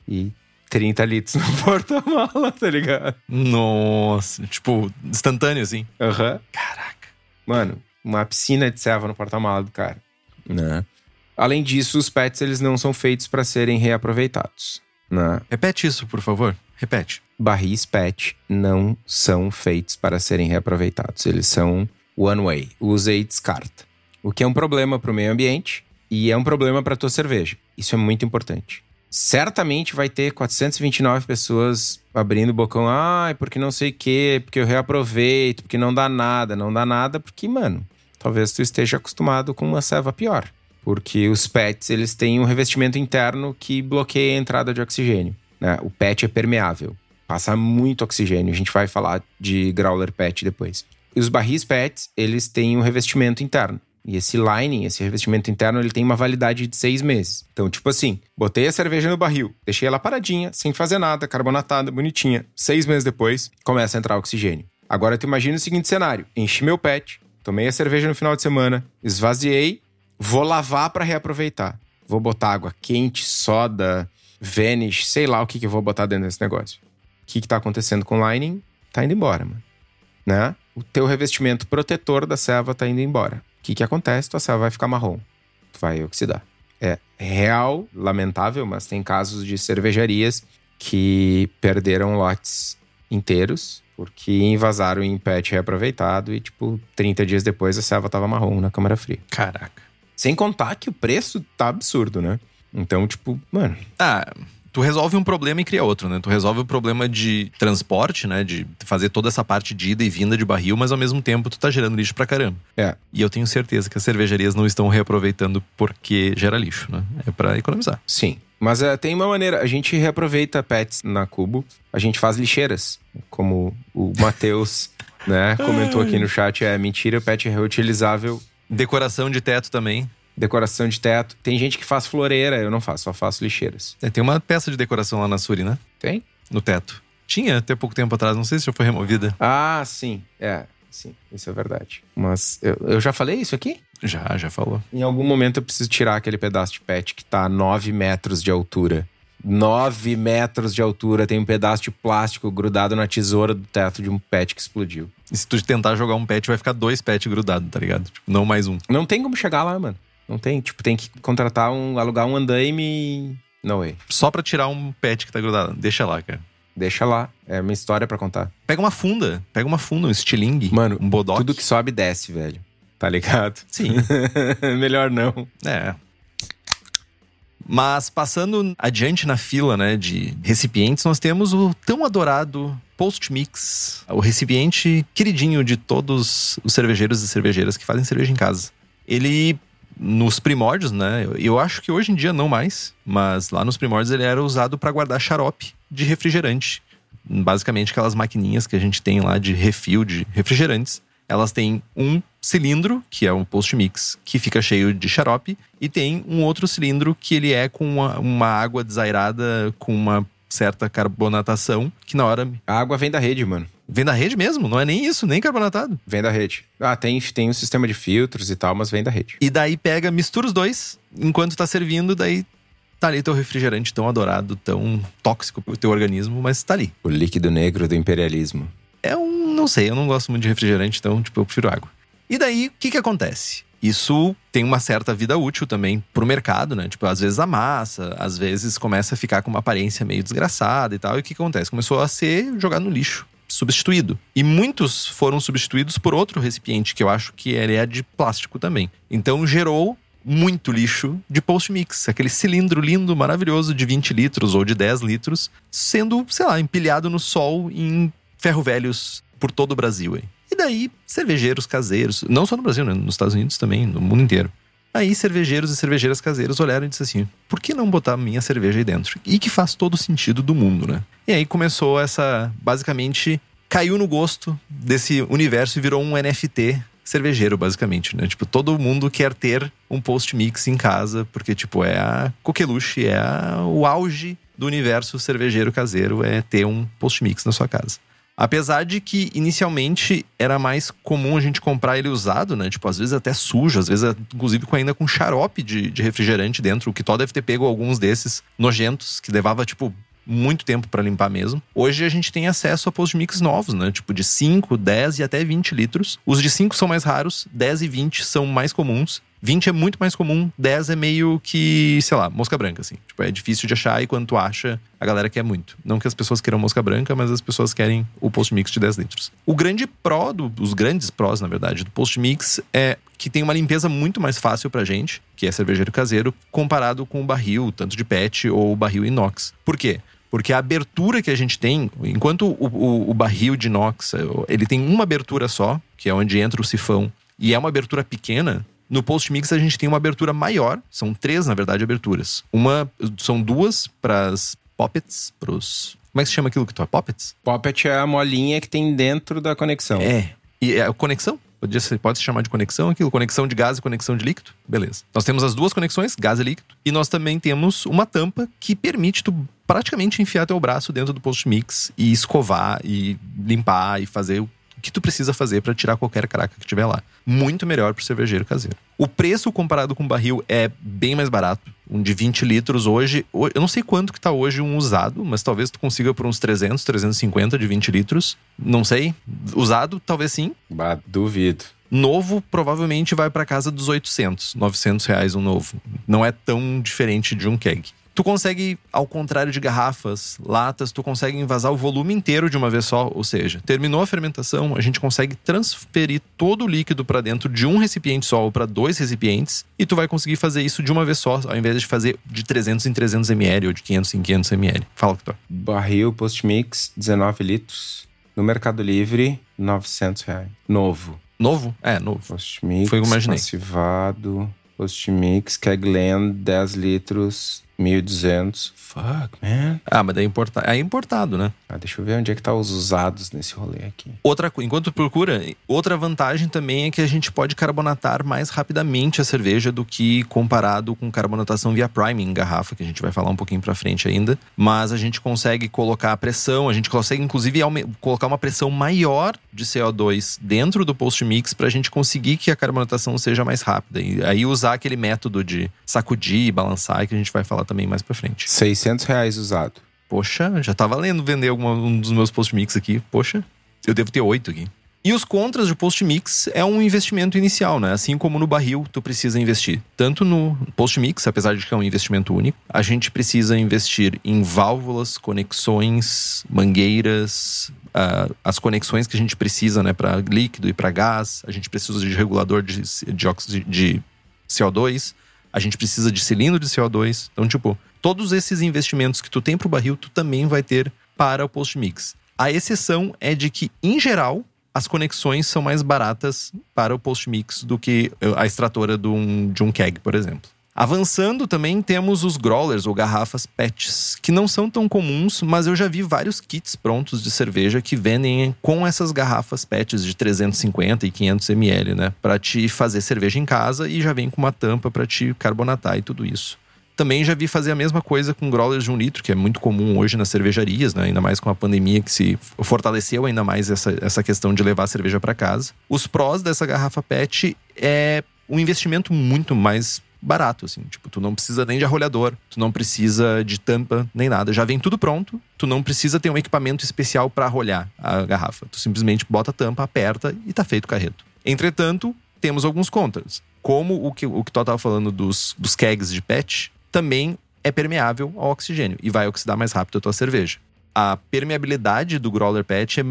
e 30 litros no porta-mala, tá ligado? Nossa, tipo, instantâneo assim. Aham. Uhum. Caraca. Mano, uma piscina de serva no porta-mala do cara. Né? Além disso, os pets eles não são feitos para serem reaproveitados. Né? Repete isso, por favor. Repete. Barris pet não são feitos para serem reaproveitados. Eles são one way, usa e descarta. O que é um problema para o meio ambiente e é um problema para tua cerveja. Isso é muito importante. Certamente vai ter 429 pessoas abrindo o bocão. Ai, porque não sei o quê, porque eu reaproveito, porque não dá nada. Não dá nada porque, mano, talvez tu esteja acostumado com uma serva pior. Porque os PETs, eles têm um revestimento interno que bloqueia a entrada de oxigênio. Né? O PET é permeável, passa muito oxigênio. A gente vai falar de growler PET depois. E os barris PETs, eles têm um revestimento interno. E esse lining, esse revestimento interno, ele tem uma validade de seis meses. Então, tipo assim, botei a cerveja no barril, deixei ela paradinha, sem fazer nada, carbonatada, bonitinha. Seis meses depois, começa a entrar oxigênio. Agora tu imagina o seguinte cenário: enchi meu pet, tomei a cerveja no final de semana, esvaziei, vou lavar para reaproveitar. Vou botar água quente, soda, Vanish, sei lá o que, que eu vou botar dentro desse negócio. O que, que tá acontecendo com o lining? Tá indo embora, mano. Né? O teu revestimento protetor da selva tá indo embora. O que, que acontece? Tua selva vai ficar marrom. Vai oxidar. É real, lamentável, mas tem casos de cervejarias que perderam lotes inteiros porque invasaram em pet reaproveitado e, tipo, 30 dias depois a selva tava marrom na câmara fria. Caraca. Sem contar que o preço tá absurdo, né? Então, tipo, mano. Ah, tu resolve um problema e cria outro, né? Tu resolve o problema de transporte, né? De fazer toda essa parte de ida e vinda de barril, mas ao mesmo tempo tu tá gerando lixo pra caramba. É. E eu tenho certeza que as cervejarias não estão reaproveitando porque gera lixo, né? É para economizar. Sim. Mas é, tem uma maneira, a gente reaproveita pets na Cubo, a gente faz lixeiras, como o Matheus, né, comentou aqui no chat, é mentira, pet é reutilizável. Decoração de teto também decoração de teto. Tem gente que faz floreira, eu não faço, só faço lixeiras. É, tem uma peça de decoração lá na Suri, né? Tem? No teto. Tinha até pouco tempo atrás, não sei se já foi removida. Ah, sim. É, sim, isso é verdade. Mas eu, eu já falei isso aqui? Já, já falou. Em algum momento eu preciso tirar aquele pedaço de pet que tá a 9 metros de altura. 9 metros de altura, tem um pedaço de plástico grudado na tesoura do teto de um pet que explodiu. E se tu tentar jogar um pet, vai ficar dois pets grudados, tá ligado? Tipo, não mais um. Não tem como chegar lá, mano. Não tem, tipo, tem que contratar um, alugar um andaime e. No way. Só pra tirar um pet que tá grudado. Deixa lá, cara. Deixa lá. É uma história para contar. Pega uma funda. Pega uma funda, um estilingue. Mano, um bodoque. Tudo que sobe desce, velho. Tá ligado? Sim. Melhor não. É. Mas passando adiante na fila, né, de recipientes, nós temos o tão adorado Post Mix, o recipiente queridinho de todos os cervejeiros e cervejeiras que fazem cerveja em casa. Ele nos primórdios, né? Eu acho que hoje em dia não mais, mas lá nos primórdios ele era usado para guardar xarope de refrigerante. Basicamente aquelas maquininhas que a gente tem lá de refil de refrigerantes. Elas têm um cilindro, que é um post mix, que fica cheio de xarope, e tem um outro cilindro que ele é com uma, uma água desairada com uma certa carbonatação, que na hora. A água vem da rede, mano. Vem da rede mesmo, não é nem isso, nem carbonatado. Vem da rede. Ah, tem, tem um sistema de filtros e tal, mas vem da rede. E daí pega, mistura os dois, enquanto tá servindo, daí tá ali teu refrigerante tão adorado, tão tóxico pro teu organismo, mas tá ali. O líquido negro do imperialismo. É um, não sei, eu não gosto muito de refrigerante, então, tipo, eu prefiro água. E daí, o que que acontece? Isso tem uma certa vida útil também pro mercado, né? Tipo, às vezes amassa, às vezes começa a ficar com uma aparência meio desgraçada e tal. E o que acontece? Começou a ser jogado no lixo substituído. E muitos foram substituídos por outro recipiente, que eu acho que é de plástico também. Então gerou muito lixo de post-mix. Aquele cilindro lindo, maravilhoso de 20 litros ou de 10 litros, sendo, sei lá, empilhado no sol em ferro velhos por todo o Brasil. Hein? E daí, cervejeiros caseiros, não só no Brasil, né? nos Estados Unidos também, no mundo inteiro. Aí, cervejeiros e cervejeiras caseiros olharam e disseram assim: por que não botar minha cerveja aí dentro? E que faz todo sentido do mundo, né? E aí começou essa, basicamente, caiu no gosto desse universo e virou um NFT cervejeiro, basicamente, né? Tipo, todo mundo quer ter um post-mix em casa, porque, tipo, é a coqueluche, é a, o auge do universo cervejeiro caseiro, é ter um post-mix na sua casa. Apesar de que inicialmente era mais comum a gente comprar ele usado, né? Tipo, às vezes até sujo, às vezes inclusive com, ainda com xarope de, de refrigerante dentro. O que Tó deve ter pego alguns desses nojentos, que levava, tipo, muito tempo para limpar mesmo. Hoje a gente tem acesso a post-mix novos, né? Tipo de 5, 10 e até 20 litros. Os de 5 são mais raros, 10 e 20 são mais comuns. 20 é muito mais comum, 10 é meio que, sei lá, mosca branca, assim. Tipo, é difícil de achar e quando tu acha, a galera quer muito. Não que as pessoas queiram mosca branca, mas as pessoas querem o post-mix de 10 litros. O grande pró, do, os grandes prós, na verdade, do post-mix é que tem uma limpeza muito mais fácil pra gente, que é cervejeiro caseiro, comparado com o barril, tanto de PET ou o barril inox. Por quê? Porque a abertura que a gente tem, enquanto o, o, o, barril de inox ele tem uma abertura só, que é onde entra o sifão, e é uma abertura pequena, no post mix a gente tem uma abertura maior, são três na verdade aberturas. Uma são duas para as poppets, para os como é que se chama aquilo que tu é? Poppets? Poppet é a molinha que tem dentro da conexão. É. E é a conexão? Pode se, pode se chamar de conexão aquilo, conexão de gás e conexão de líquido. Beleza. Nós temos as duas conexões, gás e líquido. E nós também temos uma tampa que permite tu praticamente enfiar teu braço dentro do post mix e escovar e limpar e fazer o que tu precisa fazer para tirar qualquer craca que tiver lá. Muito melhor pro cervejeiro caseiro. O preço comparado com o barril é bem mais barato. Um de 20 litros hoje, eu não sei quanto que tá hoje um usado, mas talvez tu consiga por uns 300, 350 de 20 litros. Não sei. Usado, talvez sim. Bah, duvido. Novo provavelmente vai para casa dos 800, 900 reais um novo. Não é tão diferente de um keg. Tu consegue, ao contrário de garrafas, latas, tu consegue invasar o volume inteiro de uma vez só. Ou seja, terminou a fermentação, a gente consegue transferir todo o líquido para dentro de um recipiente só ou para dois recipientes. E tu vai conseguir fazer isso de uma vez só, ao invés de fazer de 300 em 300 ml ou de 500 em 500 ml. Fala, Victor. Barril post-mix, 19 litros. No Mercado Livre, 900 reais. Novo. Novo? É, novo. Post-mix, Foi o que eu imaginei. passivado. Post-mix, Kegland, 10 litros. 1.200. Fuck, man. Ah, mas daí é importa... é importado, né? Ah, deixa eu ver onde é que tá os usados nesse rolê aqui. Outra enquanto procura, outra vantagem também é que a gente pode carbonatar mais rapidamente a cerveja do que comparado com carbonatação via priming em garrafa, que a gente vai falar um pouquinho para frente ainda. Mas a gente consegue colocar a pressão, a gente consegue inclusive colocar uma pressão maior de CO2 dentro do post mix para a gente conseguir que a carbonatação seja mais rápida. E aí usar aquele método de sacudir e balançar que a gente vai falar também mais para frente. 600 reais usado. Poxa, já tá valendo vender alguma, um dos meus post-mix aqui. Poxa, eu devo ter oito aqui. E os contras de post-mix é um investimento inicial, né? Assim como no barril, tu precisa investir. Tanto no post-mix, apesar de que é um investimento único, a gente precisa investir em válvulas, conexões, mangueiras, uh, as conexões que a gente precisa, né? Para líquido e para gás. A gente precisa de regulador de, de, de CO2. A gente precisa de cilindro de CO2. Então, tipo, todos esses investimentos que tu tem para o barril, tu também vai ter para o post-mix. A exceção é de que, em geral, as conexões são mais baratas para o post-mix do que a extratora de um, de um keg, por exemplo. Avançando também temos os growlers ou garrafas PETs, que não são tão comuns, mas eu já vi vários kits prontos de cerveja que vendem com essas garrafas PETs de 350 e 500 ml, né, para te fazer cerveja em casa e já vem com uma tampa para te carbonatar e tudo isso. Também já vi fazer a mesma coisa com growlers de um litro, que é muito comum hoje nas cervejarias, né? ainda mais com a pandemia que se fortaleceu ainda mais essa, essa questão de levar a cerveja para casa. Os prós dessa garrafa PET é um investimento muito mais barato, assim. Tipo, tu não precisa nem de arrolhador, tu não precisa de tampa, nem nada. Já vem tudo pronto, tu não precisa ter um equipamento especial para arrolhar a garrafa. Tu simplesmente bota a tampa, aperta e tá feito o carreto. Entretanto, temos alguns contras. Como o que, o que tu estava falando dos, dos kegs de PET, também é permeável ao oxigênio e vai oxidar mais rápido a tua cerveja. A permeabilidade do growler PET é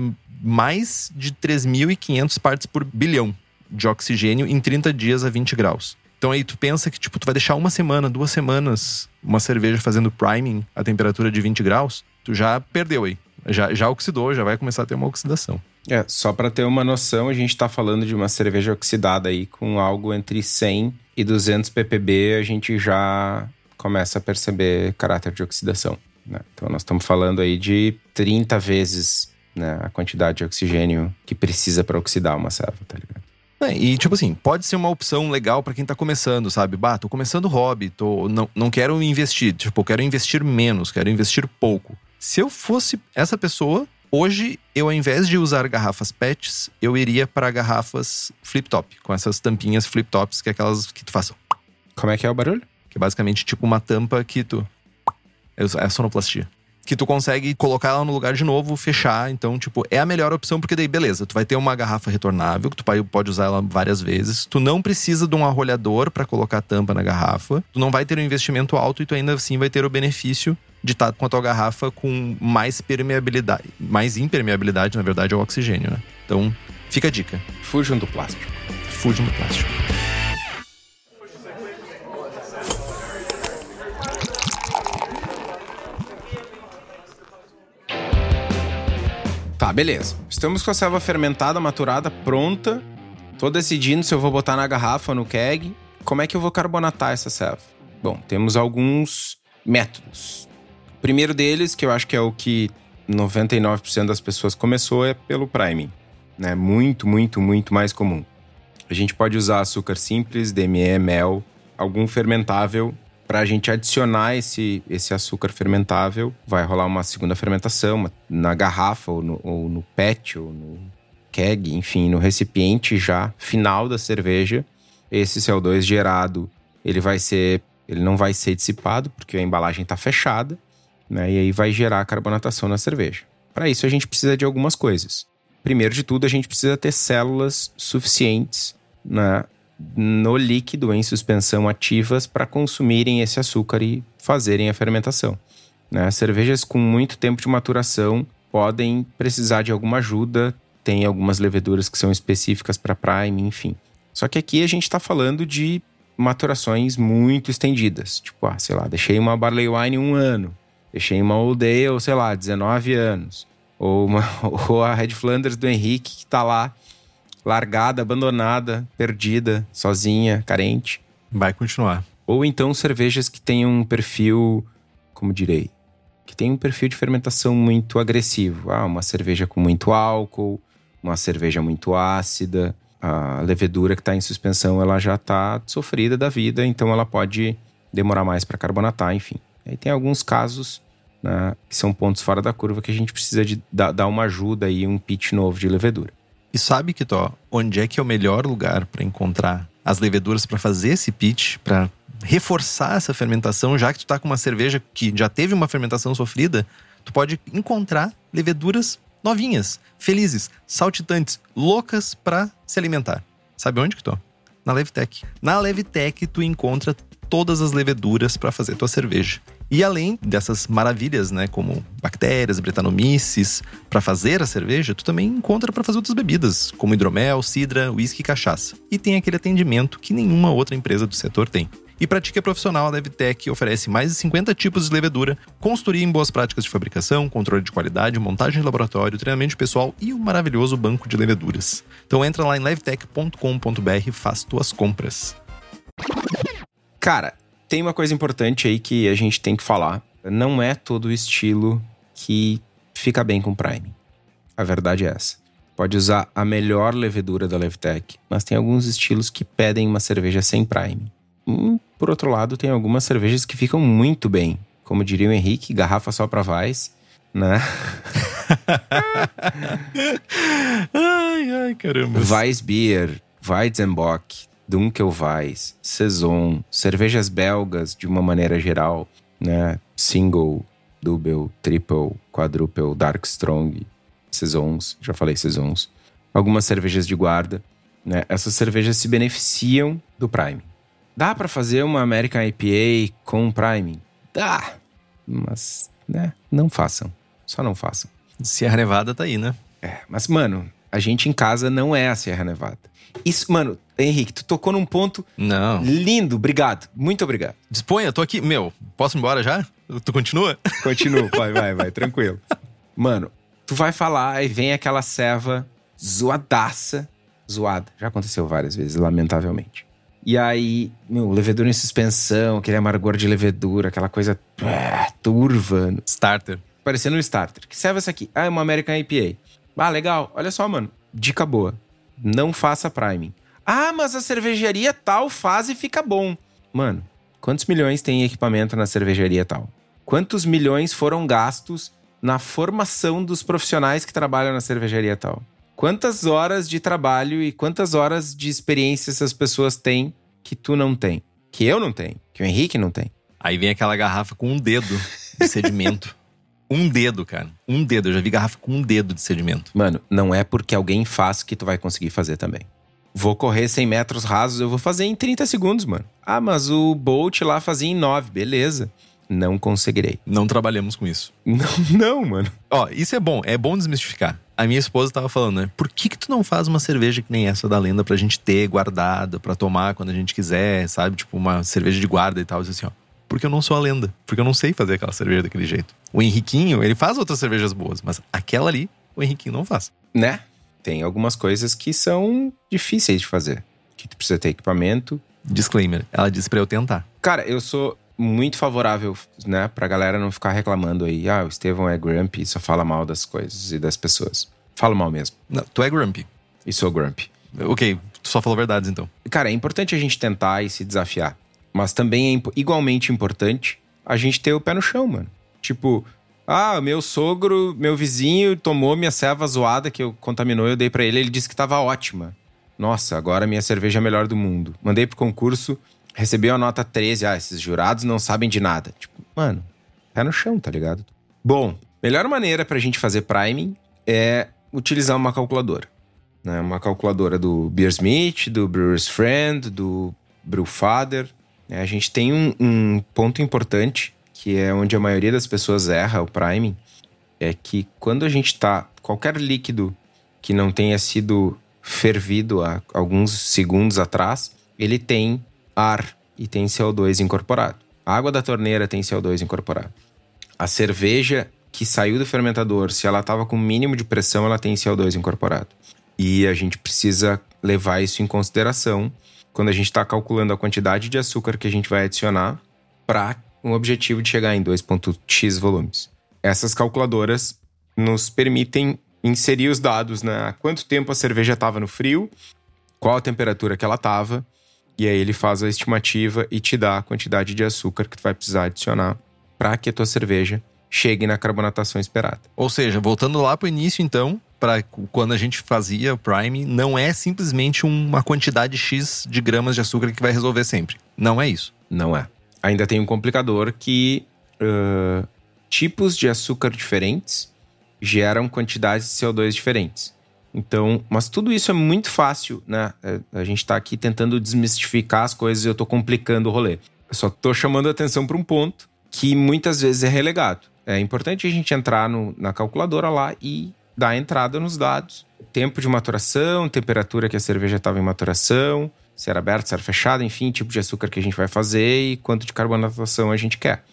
mais de 3.500 partes por bilhão de oxigênio em 30 dias a 20 graus. Então aí tu pensa que tipo tu vai deixar uma semana, duas semanas uma cerveja fazendo priming a temperatura de 20 graus, tu já perdeu aí. Já, já oxidou, já vai começar a ter uma oxidação. É, só para ter uma noção, a gente está falando de uma cerveja oxidada aí com algo entre 100 e 200 ppb, a gente já começa a perceber caráter de oxidação. Né? Então nós estamos falando aí de 30 vezes né, a quantidade de oxigênio que precisa para oxidar uma serva, tá ligado? É, e tipo assim, pode ser uma opção legal para quem tá começando, sabe? Bah, tô começando hobby, tô, não, não quero investir, tipo, eu quero investir menos, quero investir pouco. Se eu fosse essa pessoa, hoje eu ao invés de usar garrafas PETs, eu iria para garrafas flip-top, com essas tampinhas flip-tops, que é aquelas que tu faz. Como é que é o barulho? Que é basicamente tipo uma tampa que tu. É a sonoplastia que tu consegue colocar ela no lugar de novo, fechar. Então, tipo, é a melhor opção, porque daí, beleza, tu vai ter uma garrafa retornável, que tu pode usar ela várias vezes. Tu não precisa de um arrolhador para colocar a tampa na garrafa. Tu não vai ter um investimento alto e tu ainda assim vai ter o benefício de estar com a tua garrafa com mais permeabilidade, mais impermeabilidade, na verdade, ao oxigênio, né? Então, fica a dica. Fujam do plástico. Fujam do plástico. Tá, beleza. Estamos com a selva fermentada, maturada, pronta. Tô decidindo se eu vou botar na garrafa no keg. Como é que eu vou carbonatar essa selva? Bom, temos alguns métodos. O primeiro deles, que eu acho que é o que 99% das pessoas começou, é pelo priming. Né? Muito, muito, muito mais comum. A gente pode usar açúcar simples, DME, mel, algum fermentável para a gente adicionar esse, esse açúcar fermentável, vai rolar uma segunda fermentação na garrafa, ou no, ou no PET, ou no keg, enfim, no recipiente já final da cerveja. Esse CO2 gerado, ele vai ser, ele não vai ser dissipado porque a embalagem está fechada, né? E aí vai gerar carbonatação na cerveja. Para isso a gente precisa de algumas coisas. Primeiro de tudo, a gente precisa ter células suficientes né, no líquido em suspensão ativas para consumirem esse açúcar e fazerem a fermentação. Né? Cervejas com muito tempo de maturação podem precisar de alguma ajuda, tem algumas leveduras que são específicas para prime, enfim. Só que aqui a gente está falando de maturações muito estendidas. Tipo, ah, sei lá, deixei uma Barley Wine um ano, deixei uma Old Ale, sei lá, 19 anos. Ou, uma, ou a Red Flanders do Henrique, que está lá largada, abandonada, perdida, sozinha, carente. Vai continuar. Ou então cervejas que tenham um perfil, como direi, que tem um perfil de fermentação muito agressivo. Ah, uma cerveja com muito álcool, uma cerveja muito ácida. A levedura que está em suspensão, ela já está sofrida da vida, então ela pode demorar mais para carbonatar, enfim. Aí tem alguns casos né, que são pontos fora da curva que a gente precisa de dar uma ajuda aí, um pitch novo de levedura. E sabe que tó, onde é que é o melhor lugar para encontrar as leveduras para fazer esse pitch, para reforçar essa fermentação, já que tu tá com uma cerveja que já teve uma fermentação sofrida, tu pode encontrar leveduras novinhas, felizes, saltitantes, loucas para se alimentar. Sabe onde que tô? Na Levtech. Na Levtech tu encontra todas as leveduras para fazer tua cerveja. E além dessas maravilhas, né, como bactérias, bretanomices, para fazer a cerveja, tu também encontra para fazer outras bebidas, como hidromel, cidra, uísque e cachaça. E tem aquele atendimento que nenhuma outra empresa do setor tem. E para ti que é profissional, a DevTech oferece mais de 50 tipos de levedura, consultoria em boas práticas de fabricação, controle de qualidade, montagem de laboratório, treinamento pessoal e um maravilhoso banco de leveduras. Então entra lá em levtech.com.br e faz tuas compras. Cara, tem uma coisa importante aí que a gente tem que falar. Não é todo o estilo que fica bem com Prime. A verdade é essa. Pode usar a melhor levedura da Levtech, mas tem alguns estilos que pedem uma cerveja sem Prime. Hum, por outro lado, tem algumas cervejas que ficam muito bem. Como diria o Henrique, garrafa só pra Vais, né? ai, ai, caramba. Weissbier, Weizenbock, Dunkelweiss, Saison, cervejas belgas de uma maneira geral, né? Single, double, triple, quadruple, dark strong, saisons, já falei saisons. Algumas cervejas de guarda, né? Essas cervejas se beneficiam do Prime. Dá para fazer uma American IPA com Prime? Dá, mas, né? Não façam, só não façam. Sierra Nevada tá aí, né? É, mas mano, a gente em casa não é a Sierra Nevada. Isso, mano, Henrique, tu tocou num ponto Não. lindo. Obrigado. Muito obrigado. Disponha, tô aqui. Meu, posso ir embora já? Tu continua? Continua, vai, vai, vai, tranquilo. Mano, tu vai falar e vem aquela serva zoadaça. Zoada. Já aconteceu várias vezes, lamentavelmente. E aí, meu, levedura em suspensão, aquele amargor de levedura, aquela coisa é, turva. Starter. Parecendo um starter. Que serve essa aqui? Ah, é uma American IPA. Ah, legal. Olha só, mano. Dica boa. Não faça priming. Ah, mas a cervejaria tal faz e fica bom. Mano, quantos milhões tem equipamento na cervejaria tal? Quantos milhões foram gastos na formação dos profissionais que trabalham na cervejaria tal? Quantas horas de trabalho e quantas horas de experiência essas pessoas têm que tu não tem? Que eu não tenho, que o Henrique não tem. Aí vem aquela garrafa com um dedo de sedimento. um dedo, cara. Um dedo. Eu já vi garrafa com um dedo de sedimento. Mano, não é porque alguém faz que tu vai conseguir fazer também. Vou correr 100 metros rasos, eu vou fazer em 30 segundos, mano. Ah, mas o Bolt lá fazia em 9, beleza. Não conseguirei. Não trabalhamos com isso. Não, não, mano. Ó, isso é bom. É bom desmistificar. A minha esposa tava falando, né? Por que que tu não faz uma cerveja que nem essa da lenda pra gente ter guardada, pra tomar quando a gente quiser, sabe? Tipo uma cerveja de guarda e tal. Eu disse assim, ó. Porque eu não sou a lenda. Porque eu não sei fazer aquela cerveja daquele jeito. O Henriquinho, ele faz outras cervejas boas, mas aquela ali, o Henriquinho não faz. Né? Tem algumas coisas que são difíceis de fazer. Que tu precisa ter equipamento. Disclaimer, ela disse pra eu tentar. Cara, eu sou muito favorável, né, pra galera não ficar reclamando aí. Ah, o Estevão é grumpy, só fala mal das coisas e das pessoas. Falo mal mesmo. Não, tu é grumpy. E sou grumpy. Ok, tu só falou verdades então. Cara, é importante a gente tentar e se desafiar. Mas também é igualmente importante a gente ter o pé no chão, mano. Tipo, ah, meu sogro, meu vizinho tomou minha ceva zoada que eu contaminou, eu dei pra ele, ele disse que tava ótima. Nossa, agora minha cerveja é a melhor do mundo. Mandei pro concurso, recebi a nota 13. Ah, esses jurados não sabem de nada. Tipo, mano, pé no chão, tá ligado? Bom, melhor maneira pra gente fazer priming é utilizar uma calculadora. Né? Uma calculadora do Beersmith, do Brewer's Friend, do Brewfather. Né? A gente tem um, um ponto importante, que é onde a maioria das pessoas erra o priming, é que quando a gente tá. Qualquer líquido que não tenha sido fervido há alguns segundos atrás, ele tem ar e tem CO2 incorporado. A água da torneira tem CO2 incorporado. A cerveja que saiu do fermentador, se ela estava com mínimo de pressão, ela tem CO2 incorporado. E a gente precisa levar isso em consideração quando a gente está calculando a quantidade de açúcar que a gente vai adicionar para um objetivo de chegar em 2.x volumes. Essas calculadoras nos permitem inserir os dados, né? Há quanto tempo a cerveja estava no frio, qual a temperatura que ela estava, e aí ele faz a estimativa e te dá a quantidade de açúcar que tu vai precisar adicionar para que a tua cerveja chegue na carbonatação esperada. Ou seja, voltando lá pro início então, para quando a gente fazia o prime, não é simplesmente uma quantidade X de gramas de açúcar que vai resolver sempre. Não é isso. Não é. Ainda tem um complicador que uh, tipos de açúcar diferentes geram quantidades de CO2 diferentes. Então, mas tudo isso é muito fácil, né? É, A gente tá aqui tentando desmistificar as coisas e eu tô complicando o rolê. Eu só tô chamando a atenção para um ponto que muitas vezes é relegado. É importante a gente entrar no- na calculadora lá e dar a entrada nos dados. Tempo de maturação, temperatura que a cerveja estava em maturação, se era aberto, se era fechado, enfim, tipo de açúcar que a gente vai fazer e quanto de carbonatação a gente quer.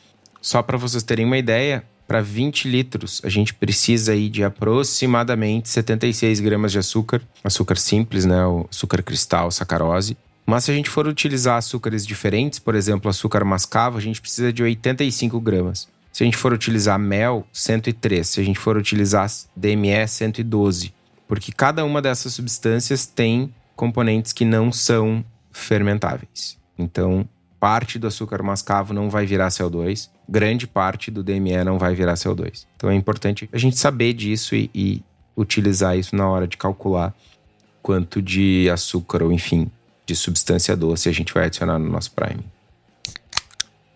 Só para vocês terem uma ideia, para 20 litros a gente precisa aí de aproximadamente 76 gramas de açúcar, açúcar simples, né, o açúcar cristal, sacarose. Mas se a gente for utilizar açúcares diferentes, por exemplo, açúcar mascavo, a gente precisa de 85 gramas. Se a gente for utilizar mel, 103. Se a gente for utilizar DME, 112. Porque cada uma dessas substâncias tem componentes que não são fermentáveis. Então, parte do açúcar mascavo não vai virar CO2, grande parte do DME não vai virar CO2. Então é importante a gente saber disso e, e utilizar isso na hora de calcular quanto de açúcar ou, enfim, de substância doce a gente vai adicionar no nosso prime.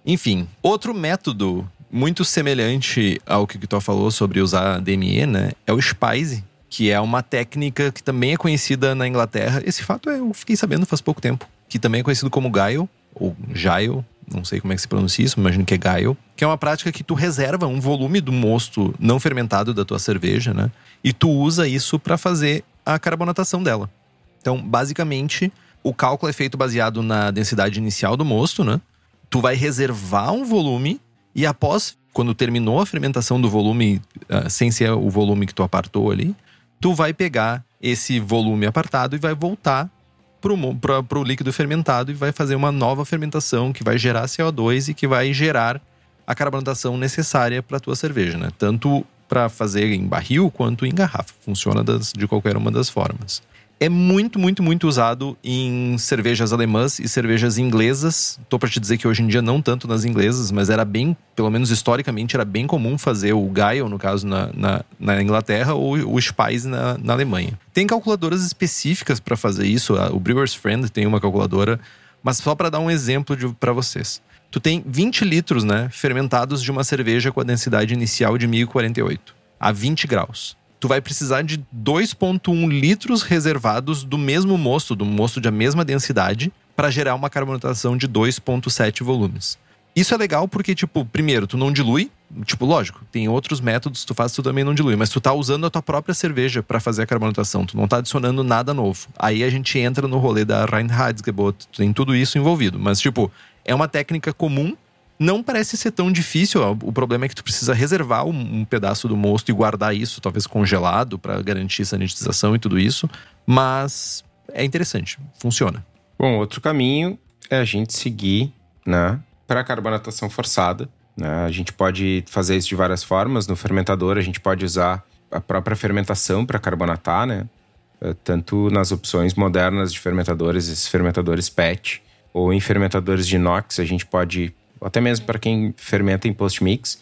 Enfim, outro método muito semelhante ao que o Kitó falou sobre usar DME, né? É o Spice, que é uma técnica que também é conhecida na Inglaterra. Esse fato eu fiquei sabendo faz pouco tempo. Que também é conhecido como Guile, ou Gile, não sei como é que se pronuncia isso, imagino que é Guile. Que é uma prática que tu reserva um volume do mosto não fermentado da tua cerveja, né? E tu usa isso para fazer a carbonatação dela. Então, basicamente, o cálculo é feito baseado na densidade inicial do mosto, né? tu vai reservar um volume e após, quando terminou a fermentação do volume, ah, sem ser o volume que tu apartou ali, tu vai pegar esse volume apartado e vai voltar pra- pro líquido fermentado e vai fazer uma nova fermentação que vai gerar CO2 e que vai gerar a carbonatação necessária para tua cerveja, né? Tanto para fazer em barril quanto em garrafa. Funciona das- de qualquer uma das formas. É muito, muito, muito usado em cervejas alemãs e cervejas inglesas. Tô para te dizer que hoje em dia não tanto nas inglesas, mas era bem, pelo menos historicamente, era bem comum fazer o Geil, no caso, na, na, na Inglaterra, ou o Speise na, na Alemanha. Tem calculadoras específicas para fazer isso. O Brewer's Friend tem uma calculadora, mas só para dar um exemplo para vocês. Tu tem 20 litros, né, fermentados de uma cerveja com a densidade inicial de 1048 a 20 graus tu vai precisar de 2,1 litros reservados do mesmo mosto, do mosto de a mesma densidade, para gerar uma carbonatação de 2,7 volumes. Isso é legal porque, tipo, primeiro, tu não dilui. Tipo, lógico, tem outros métodos, tu faz, tu também não dilui. Mas tu tá usando a tua própria cerveja para fazer a carbonatação. Tu não tá adicionando nada novo. Aí a gente entra no rolê da Reinheitsgebot. Tem tudo isso envolvido. Mas, tipo, é uma técnica comum não parece ser tão difícil. O problema é que tu precisa reservar um, pedaço do mosto e guardar isso, talvez congelado, para garantir sanitização e tudo isso. Mas é interessante, funciona. Bom, outro caminho é a gente seguir, né, para carbonatação forçada. Né? A gente pode fazer isso de várias formas. No fermentador, a gente pode usar a própria fermentação para carbonatar, né? Eh, tanto nas opções modernas de fermentadores, esses fermentadores PET, ou em fermentadores de inox, a gente pode até mesmo para quem fermenta em post-mix.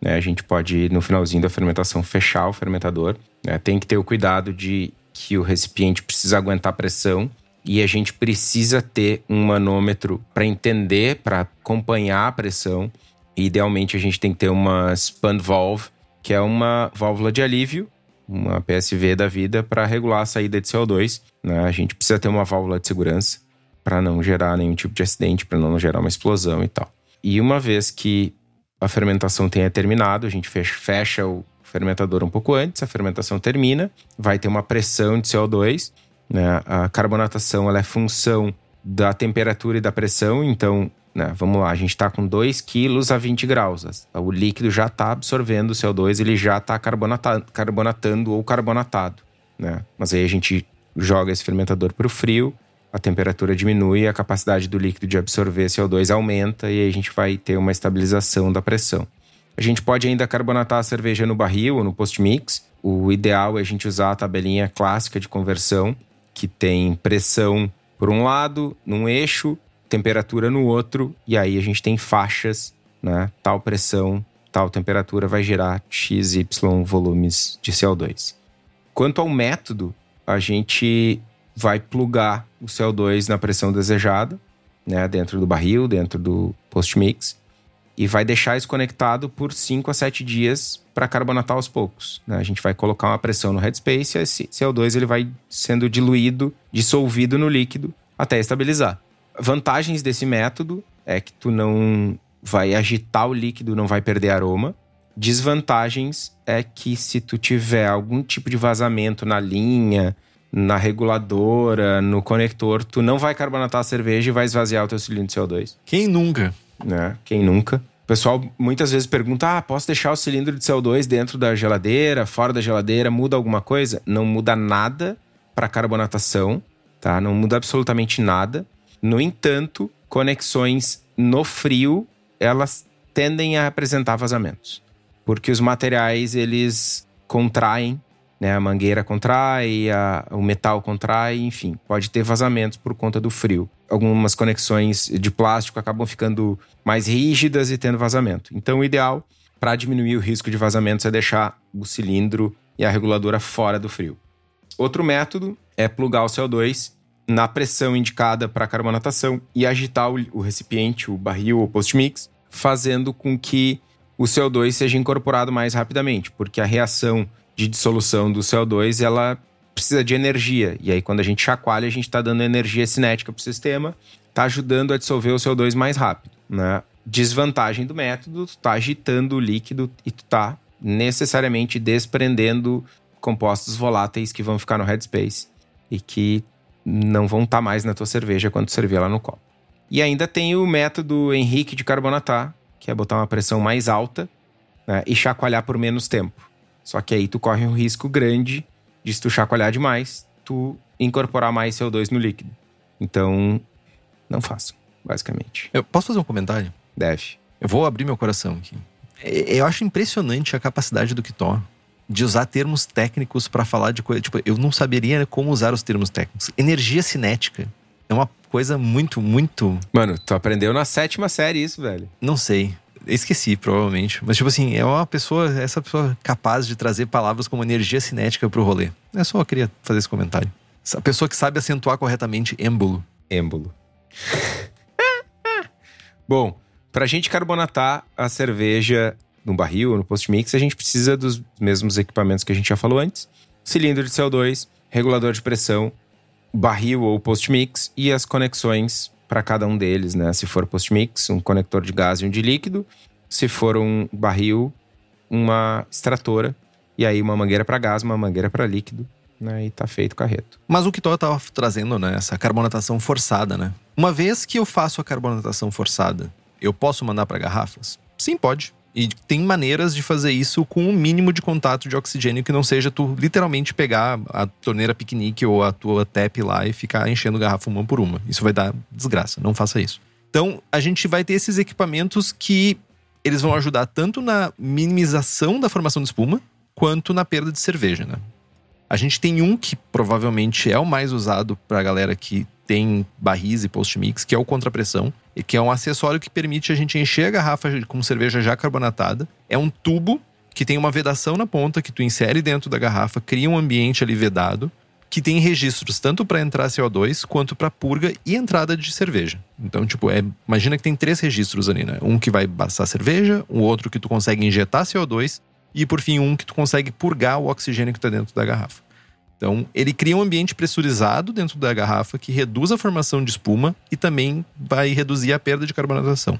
Né, a gente pode, no finalzinho da fermentação, fechar o fermentador. Né, tem que ter o cuidado de que o recipiente precisa aguentar pressão e a gente precisa ter um manômetro para entender, para acompanhar a pressão. E, idealmente, a gente tem que ter uma span valve, que é uma válvula de alívio, uma PSV da vida, para regular a saída de CO2. Né? A gente precisa ter uma válvula de segurança para não gerar nenhum tipo de acidente, para não gerar uma explosão e tal. E uma vez que a fermentação tenha terminado, a gente fecha o fermentador um pouco antes, a fermentação termina, vai ter uma pressão de CO2. Né? A carbonatação ela é função da temperatura e da pressão, então, né, vamos lá, a gente está com 2 quilos a 20 graus. O líquido já está absorvendo o CO2, ele já está carbonatando ou carbonatado. Né? Mas aí a gente joga esse fermentador para o frio, a temperatura diminui, a capacidade do líquido de absorver CO2 aumenta e aí a gente vai ter uma estabilização da pressão. A gente pode ainda carbonatar a cerveja no barril ou no post-mix. O ideal é a gente usar a tabelinha clássica de conversão, que tem pressão por um lado, num eixo, temperatura no outro, e aí a gente tem faixas, né? Tal pressão, tal temperatura vai gerar x, y volumes de CO2. Quanto ao método, a gente vai plugar o CO2 na pressão desejada, né, dentro do barril, dentro do post-mix, e vai deixar isso conectado por 5 a 7 dias para carbonatar aos poucos. Né? A gente vai colocar uma pressão no headspace e esse CO2 ele vai sendo diluído, dissolvido no líquido até estabilizar. Vantagens desse método é que tu não vai agitar o líquido, não vai perder aroma. Desvantagens é que se tu tiver algum tipo de vazamento na linha, na reguladora, no conector, tu não vai carbonatar a cerveja e vai esvaziar o teu cilindro de CO2. Quem nunca? Né? Quem nunca? O pessoal muitas vezes pergunta: ah, posso deixar o cilindro de CO2 dentro da geladeira, fora da geladeira, muda alguma coisa? Não muda nada para carbonatação, tá? Não muda absolutamente nada. No entanto, conexões no frio, elas tendem a apresentar vazamentos, porque os materiais eles contraem né? A mangueira contrai, a, o metal contrai, enfim, pode ter vazamentos por conta do frio. Algumas conexões de plástico acabam ficando mais rígidas e tendo vazamento. Então, o ideal para diminuir o risco de vazamentos é deixar o cilindro e a reguladora fora do frio. Outro método é plugar o CO2 na pressão indicada para carbonatação e agitar o, recipiente, o barril ou post-mix, fazendo com que o CO2 seja incorporado mais rapidamente, porque a reação de dissolução do CO2, ela precisa de energia. E aí, quando a gente chacoalha, a gente está dando energia cinética para o sistema, está ajudando a dissolver o CO2 mais rápido. Né? Desvantagem do método, tu está agitando o líquido e tu está necessariamente desprendendo compostos voláteis que vão ficar no headspace e que não vão estar tá mais na tua cerveja quando servir ela no copo. E ainda tem o método Henrique de carbonatar, que é botar uma pressão mais alta né, e chacoalhar por menos tempo. Só que aí tu corre um risco grande de se tu chacoalhar demais, tu incorporar mais CO2 no líquido. Então, não faço, basicamente. Eu posso fazer um comentário? Deve. Eu vou abrir meu coração aqui. Eu acho impressionante a capacidade do Kitó de usar termos técnicos para falar de coisa. Tipo, eu não saberia como usar os termos técnicos. Energia cinética é uma coisa muito, muito. Mano, tu aprendeu na sétima série isso, velho. Não sei. Esqueci, provavelmente. Mas, tipo assim, é uma pessoa, essa pessoa capaz de trazer palavras como energia cinética pro rolê. É só eu queria fazer esse comentário. Essa pessoa que sabe acentuar corretamente êmbolo. Êmbolo. Bom, pra gente carbonatar a cerveja no barril, no post-mix, a gente precisa dos mesmos equipamentos que a gente já falou antes: cilindro de CO2, regulador de pressão, barril ou post-mix e as conexões para cada um deles, né? Se for post-mix, um conector de gás e um de líquido. Se for um barril, uma extratora. E aí uma mangueira para gás, uma mangueira para líquido. Né? E tá feito o carreto. Mas o que tu tava trazendo, né? Essa carbonatação forçada, né? Uma vez que eu faço a carbonatação forçada, eu posso mandar para garrafas? Sim, pode. E tem maneiras de fazer isso com o um mínimo de contato de oxigênio que não seja tu literalmente pegar a torneira piquenique ou a tua tap lá e ficar enchendo garrafa uma por uma. Isso vai dar desgraça, não faça isso. Então, a gente vai ter esses equipamentos que eles vão ajudar tanto na minimização da formação de espuma quanto na perda de cerveja, né? A gente tem um que provavelmente é o mais usado para a galera que tem barris e post-mix, que é o contrapressão, e que é um acessório que permite a gente encher a garrafa com cerveja já carbonatada. É um tubo que tem uma vedação na ponta que tu insere dentro da garrafa, cria um ambiente ali vedado, que tem registros tanto para entrar CO2 quanto para purga e entrada de cerveja. Então, tipo, é, imagina que tem três registros ali, né? Um que vai passar cerveja, o outro que tu consegue injetar CO2 e por fim um que tu consegue purgar o oxigênio que está dentro da garrafa. Então, ele cria um ambiente pressurizado dentro da garrafa que reduz a formação de espuma e também vai reduzir a perda de carbonatação.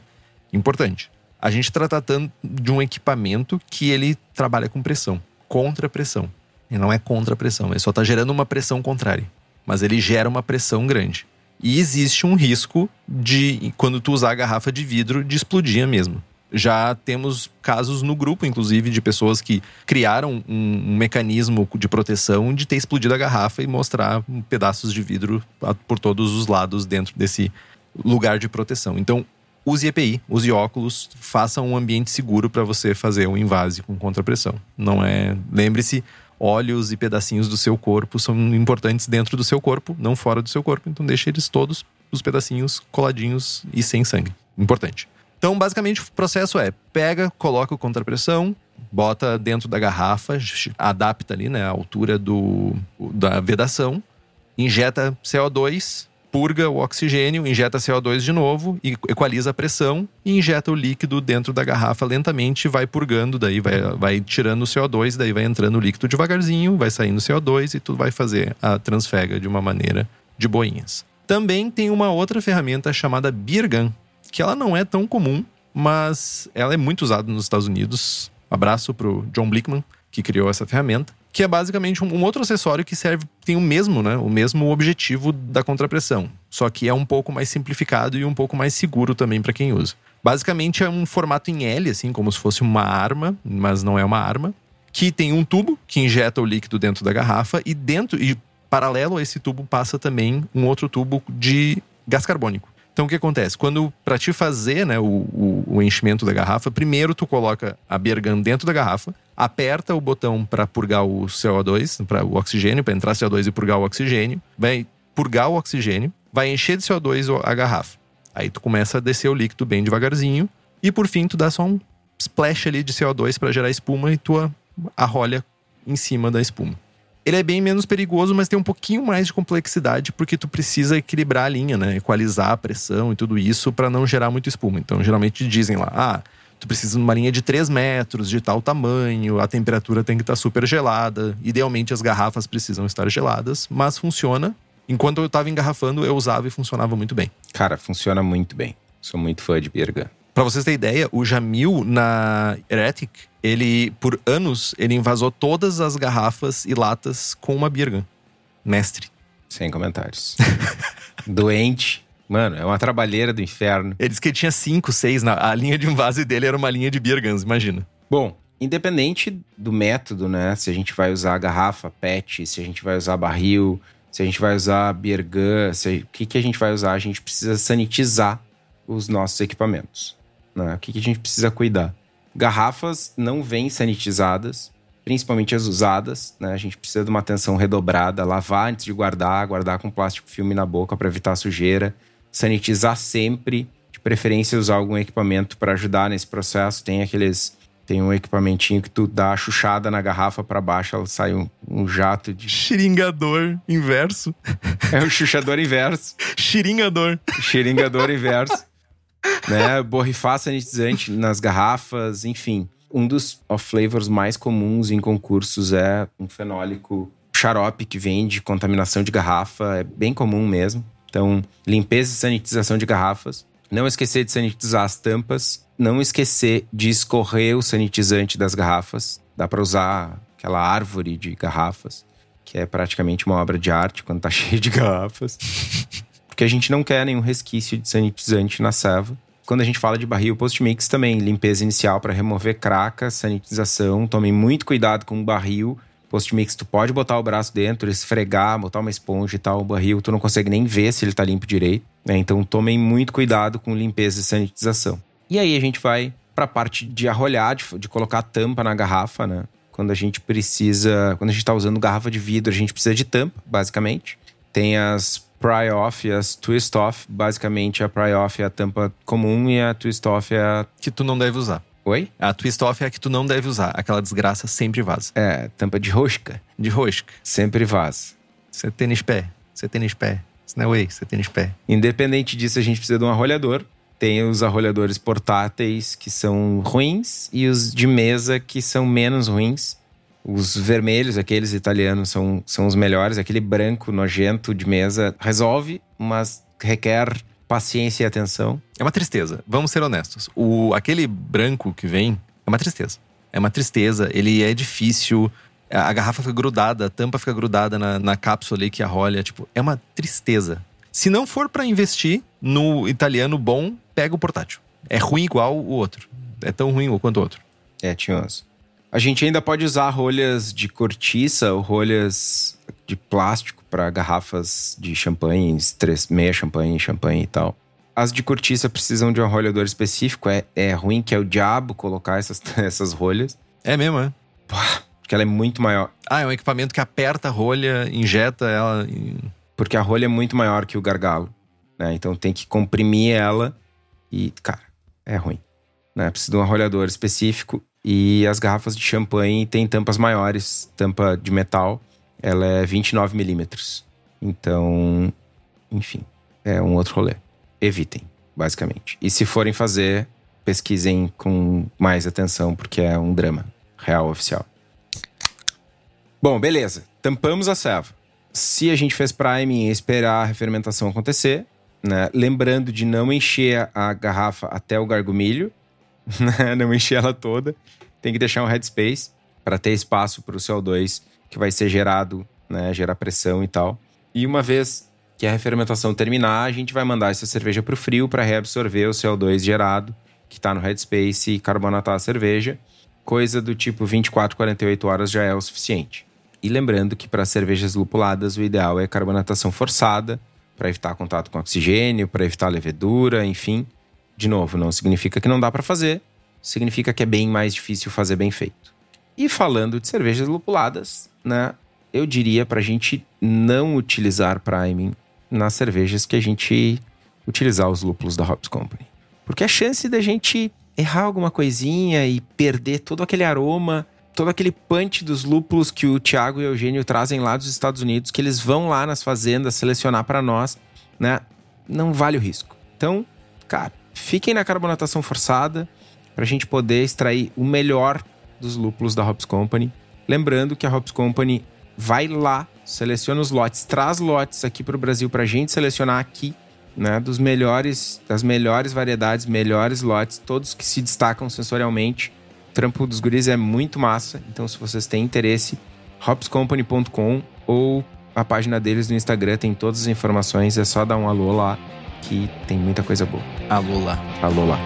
Importante. A gente está tratando de um equipamento que ele trabalha com pressão, contra pressão. E não é contra pressão, ele só está gerando uma pressão contrária. Mas ele gera uma pressão grande. E existe um risco de, quando tu usar a garrafa de vidro, de explodir mesmo já temos casos no grupo, inclusive, de pessoas que criaram um, um, mecanismo de proteção de ter explodido a garrafa e mostrar pedaços de vidro por todos os lados dentro desse lugar de proteção. Então, use EPI, use óculos, faça um ambiente seguro para você fazer um invase com contrapressão. Não é. Lembre-se, óleos e pedacinhos do seu corpo são importantes dentro do seu corpo, não fora do seu corpo. Então, deixe eles todos, os pedacinhos coladinhos e sem sangue. Importante. Então, basicamente, o processo é: pega, coloca o contrapressão, bota dentro da garrafa, adapta ali, né, a altura do, da vedação, injeta CO2, purga o oxigênio, injeta CO2 de novo e equaliza a pressão e injeta o líquido dentro da garrafa lentamente, vai purgando, daí vai, vai tirando o CO2, daí vai entrando o líquido devagarzinho, vai saindo o CO2 e tu vai fazer a transfega de uma maneira de boinhas. Também tem uma outra ferramenta chamada Birgan, que ela não é tão comum, mas ela é muito usada nos Estados Unidos. Abraço pro John Blickman, que criou essa ferramenta, que é basicamente um, outro acessório que serve, tem o mesmo, né? O mesmo objetivo da contrapressão, só que é um pouco mais simplificado e um pouco mais seguro também para quem usa. Basicamente é um formato em L, assim, como se fosse uma arma, mas não é uma arma, que tem um tubo que injeta o líquido dentro da garrafa e dentro e paralelo a esse tubo passa também um outro tubo de gás carbônico. Então o que acontece? Quando para te fazer né, o, o, o, enchimento da garrafa, primeiro tu coloca a bergan dentro da garrafa, aperta o botão para purgar o CO2, para o oxigênio, para entrar CO2 e purgar o oxigênio, vai purgar o oxigênio, vai encher de CO2 a garrafa. Aí tu começa a descer o líquido bem devagarzinho e por fim tu dá só um splash ali de CO2 para gerar espuma e tu arrolha em cima da espuma. Ele é bem menos perigoso, mas tem um pouquinho mais de complexidade porque tu precisa equilibrar a linha, né? Equalizar a pressão e tudo isso para não gerar muito espuma. Então, geralmente dizem lá, ah, tu precisa de uma linha de 3 metros, de tal tamanho, a temperatura tem que estar tá super gelada. Idealmente as garrafas precisam estar geladas, mas funciona. Enquanto eu estava engarrafando, eu usava e funcionava muito bem. Cara, funciona muito bem. Sou muito fã de Birga. Para vocês terem ideia, o Jamil na Heretic, ele, por anos, ele invasou todas as garrafas e latas com uma Birgan. Mestre. Sem comentários. Doente. Mano, é uma trabalheira do inferno. Ele disse que tinha cinco, seis. Na, a linha de invase dele era uma linha de Birgans, imagina. Bom, independente do método, né? Se a gente vai usar garrafa, PET, se a gente vai usar barril, se a gente vai usar Birgan, se, o que, que a gente vai usar? A gente precisa sanitizar os nossos equipamentos. Né? O que, que a gente precisa cuidar? Garrafas não vêm sanitizadas. principalmente as usadas, né? A gente precisa de uma atenção redobrada, lavar antes de guardar, guardar com plástico filme na boca para evitar sujeira, sanitizar sempre, de preferência usar algum equipamento para ajudar nesse processo. Tem aqueles tem um equipamentinho que tu dá a chuchada na garrafa para baixo, ela sai um, um, jato de. Xiringador inverso. É o chuchador inverso. Xiringador. Xiringador inverso. Né? Sanitizante nas garrafas, enfim. Um dos off-flavors mais comuns em concursos é um fenólico xarope que vem de contaminação de garrafa, é bem comum mesmo. Então, limpeza e sanitização de garrafas. Não esquecer de sanitizar as tampas. Não esquecer de escorrer o sanitizante das garrafas. Dá para usar aquela árvore de garrafas, que é praticamente uma obra de arte quando tá cheio de garrafas. Porque a gente não quer nenhum resquício de sanitizante na serva. Quando a gente fala de barril post-mix também, limpeza inicial para remover craca, sanitização. Tomem muito cuidado com o barril Post-mix, tu pode botar o braço dentro, esfregar, botar uma esponja e tal, o barril, tu não consegue nem ver se ele tá limpo direito. Né? Então tomem muito cuidado com limpeza e sanitização. E aí a gente vai para a parte de arrolhar, de, de, colocar a tampa na garrafa, né? Quando a gente precisa, quando a gente está usando garrafa de vidro, a gente precisa de tampa, basicamente. Tem as pry-off e as twist-off. Basicamente, a pry-off é a tampa comum e a twist-off é a... Que tu não deve usar. Oi? A twist off é a que tu não deve usar. Aquela desgraça sempre vaza. É, tampa de rosca. De rosca. Sempre vaza. Você tênis pé. Você tênis pé. Snowway, você tênis pé. Independente disso, a gente precisa de um arrolhador. Tem os arrolhadores portáteis que são ruins e os de mesa que são menos ruins. Os vermelhos, aqueles italianos, são, são os melhores. Aquele branco nojento de mesa resolve, mas requer paciência e atenção. É uma tristeza. Vamos ser honestos. O, aquele branco que vem é uma tristeza. É uma tristeza. Ele é difícil. A garrafa fica grudada, a tampa fica grudada na, na cápsula ali que arrolha. Tipo, é uma tristeza. Se não for para investir no italiano bom, pega o portátil. É ruim igual o outro. É tão ruim quanto o outro. É, tinhoso. A gente ainda pode usar rolhas de cortiça ou rolhas de plástico para garrafas de champanhe, três, meia champanhe, champanhe e tal. As de cortiça precisam de um arrolhador específico. É, é ruim que é o diabo colocar essas, essas rolhas. É mesmo, é? Porque ela é muito maior. Ah, é um equipamento que aperta a rolha, injeta ela. E... Porque a rolha é muito maior que o gargalo. Né? Então tem que comprimir ela e, cara, é ruim. Né? Precisa de um arrolhador específico. E as garrafas de champanhe têm tampas maiores, tampa de metal ela é 29 milímetros. Então, enfim, é um outro rolê. Evitem, basicamente. E se forem fazer, pesquisem com mais atenção, porque é um drama real oficial. Bom, beleza. Tampamos a serva. Se a gente fez priming e esperar a refermentação acontecer, né? lembrando de não encher a garrafa até o gargumilho, né? Não encher ela toda, tem que deixar um headspace para ter espaço para o CO2 que vai ser gerado, né, gerar pressão e tal. E uma vez que a refermentação terminar, a gente vai mandar essa cerveja para o frio para reabsorver o CO2 gerado, que está no headspace, e carbonatar a cerveja. Coisa do tipo 24, 48 horas já é o suficiente. E lembrando que para cervejas lupuladas, o ideal é carbonatação forçada, para evitar contato com oxigênio, para evitar levedura, enfim. De novo, não significa que não dá para fazer, significa que é bem mais difícil fazer bem feito. E falando de cervejas lupuladas, né, eu diria para a gente não utilizar priming nas cervejas que a gente utilizar os lúpulos da Hops Company. Porque a chance da gente errar alguma coisinha e perder todo aquele aroma, todo aquele punch dos lúpulos que o Thiago e o Eugênio trazem lá dos Estados Unidos, que eles vão lá nas fazendas selecionar para nós, né? Não vale o risco. Então, cara, fiquem na carbonatação forçada para a gente poder extrair o melhor dos lúpulos da Hops Company Lembrando que a Hops Company vai lá, seleciona os lotes, traz lotes aqui para o Brasil para a gente selecionar aqui, né? Dos melhores, das melhores variedades, melhores lotes, todos que se destacam sensorialmente. O trampo dos guris é muito massa, então se vocês têm interesse, hopscompany.com ou a página deles no Instagram tem todas as informações, é só dar um alô lá que tem muita coisa boa. Alô lá. Alô lá.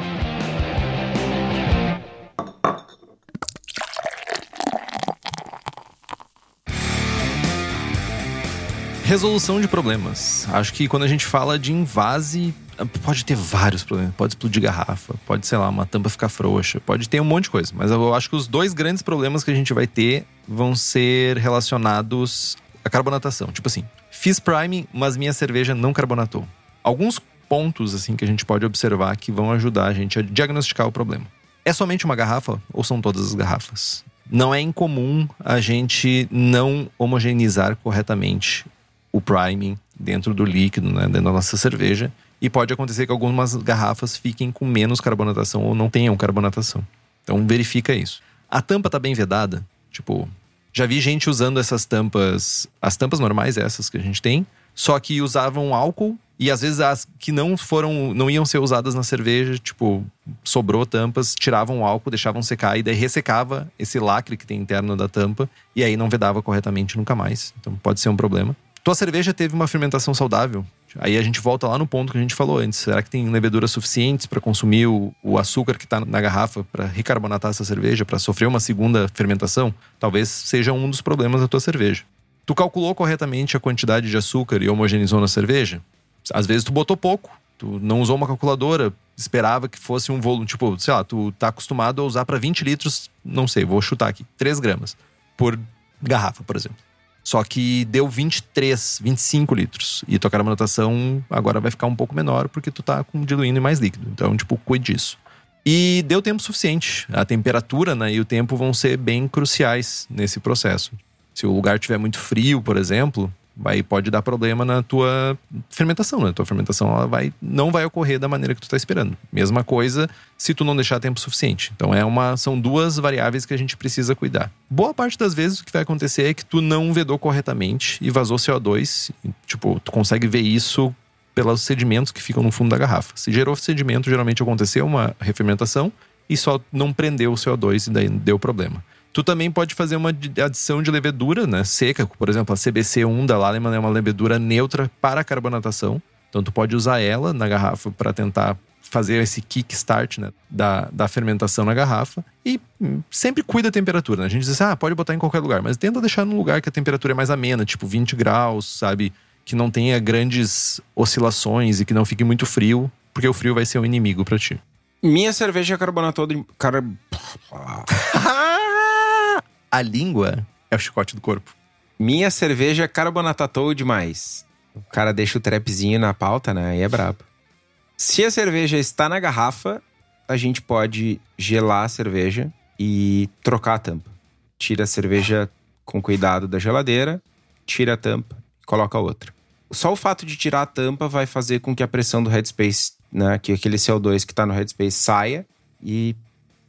Resolução de problemas. Acho que quando a gente fala de invase, Pode ter vários problemas. Pode explodir garrafa, pode, sei lá, uma tampa ficar frouxa, pode ter um monte de coisa. Mas eu acho que os dois grandes problemas que a gente vai ter vão ser relacionados à carbonatação. Tipo assim, fiz priming, mas minha cerveja não carbonatou. Alguns pontos assim que a gente pode observar que vão ajudar a gente a diagnosticar o problema. É somente uma garrafa ou são todas as garrafas? Não é incomum a gente não homogeneizar corretamente o priming dentro do líquido, né, dentro da nossa cerveja. E pode acontecer que algumas garrafas fiquem com menos carbonatação ou não tenham carbonatação. Então verifica isso. A tampa tá bem vedada, tipo, já vi gente usando essas tampas, as tampas normais essas que a gente tem, só que usavam álcool e às vezes as que não foram, não iam ser usadas na cerveja, tipo, sobrou tampas, tiravam o álcool, deixavam secar e daí ressecava esse lacre que tem interno da tampa e aí não vedava corretamente nunca mais. Então pode ser um problema. Tua cerveja teve uma fermentação saudável. Aí a gente volta lá no ponto que a gente falou antes. Será que tem leveduras suficientes para consumir o, o, açúcar que está na garrafa para recarbonatar essa cerveja, para sofrer uma segunda fermentação? Talvez seja um dos problemas da tua cerveja. Tu calculou corretamente a quantidade de açúcar e homogeneizou na cerveja? Às vezes tu botou pouco, tu não usou uma calculadora, esperava que fosse um volume, tipo, sei lá, tu tá acostumado a usar para 20 litros, não sei, vou chutar aqui, 3 gramas por garrafa, por exemplo. Só que deu 23, 25 litros. E tua carbonatação agora vai ficar um pouco menor porque tu tá com diluindo em mais líquido. Então, tipo, cuide disso. E deu tempo suficiente. A temperatura né, e o tempo vão ser bem cruciais nesse processo. Se o lugar estiver muito frio, por exemplo, vai pode dar problema na tua fermentação, né? Tua fermentação ela vai não vai ocorrer da maneira que tu está esperando. Mesma coisa se tu não deixar tempo suficiente. Então é uma são duas variáveis que a gente precisa cuidar. Boa parte das vezes o que vai acontecer é que tu não vedou corretamente e vazou CO2, e, tipo, tu consegue ver isso pelos sedimentos que ficam no fundo da garrafa. Se gerou sedimento, geralmente aconteceu uma refermentação e só não prendeu o CO2 e daí deu problema. Tu também pode fazer uma adição de levedura, né, seca, por exemplo, a CBC1 da Lallemand é uma levedura neutra para carbonatação. Então tu pode usar ela na garrafa para tentar fazer esse kickstart né, da, da fermentação na garrafa. E hum, sempre cuida da temperatura. Né? A gente diz assim, ah, pode botar em qualquer lugar, mas tenta deixar num lugar que a temperatura é mais amena, tipo 20 graus, sabe? Que não tenha grandes oscilações e que não fique muito frio, porque o frio vai ser um inimigo para ti. Minha cerveja carbonatou de. Car... a língua é o chicote do corpo. Minha cerveja carbonatatou demais. O cara deixa o trapzinho na pauta, né? Aí é brabo. Se a cerveja está na garrafa, a gente pode gelar a cerveja e trocar a tampa. Tira a cerveja com cuidado da geladeira, tira a tampa e coloca outra. Só o fato de tirar a tampa vai fazer com que a pressão do headspace, né, que aquele CO2 que está no headspace saia e,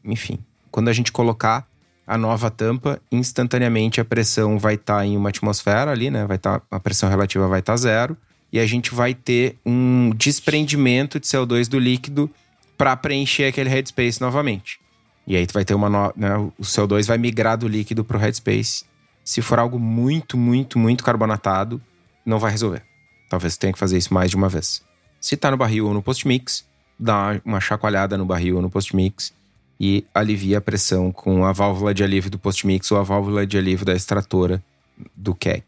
enfim, quando a gente colocar a nova tampa, instantaneamente a pressão vai estar tá em uma atmosfera ali, né? Vai tá, a pressão relativa vai estar tá zero e a gente vai ter um desprendimento de CO2 do líquido para preencher aquele headspace novamente. E aí tu vai ter uma no... né? o CO2 vai migrar do líquido para o headspace. Se for algo muito, muito, muito carbonatado, não vai resolver. Talvez tenha que fazer isso mais de uma vez. Se tá no barril ou no post-mix, dá uma chacoalhada no barril ou no post-mix e alivia a pressão com a válvula de alívio do post-mix ou a válvula de alívio da extratora do keg.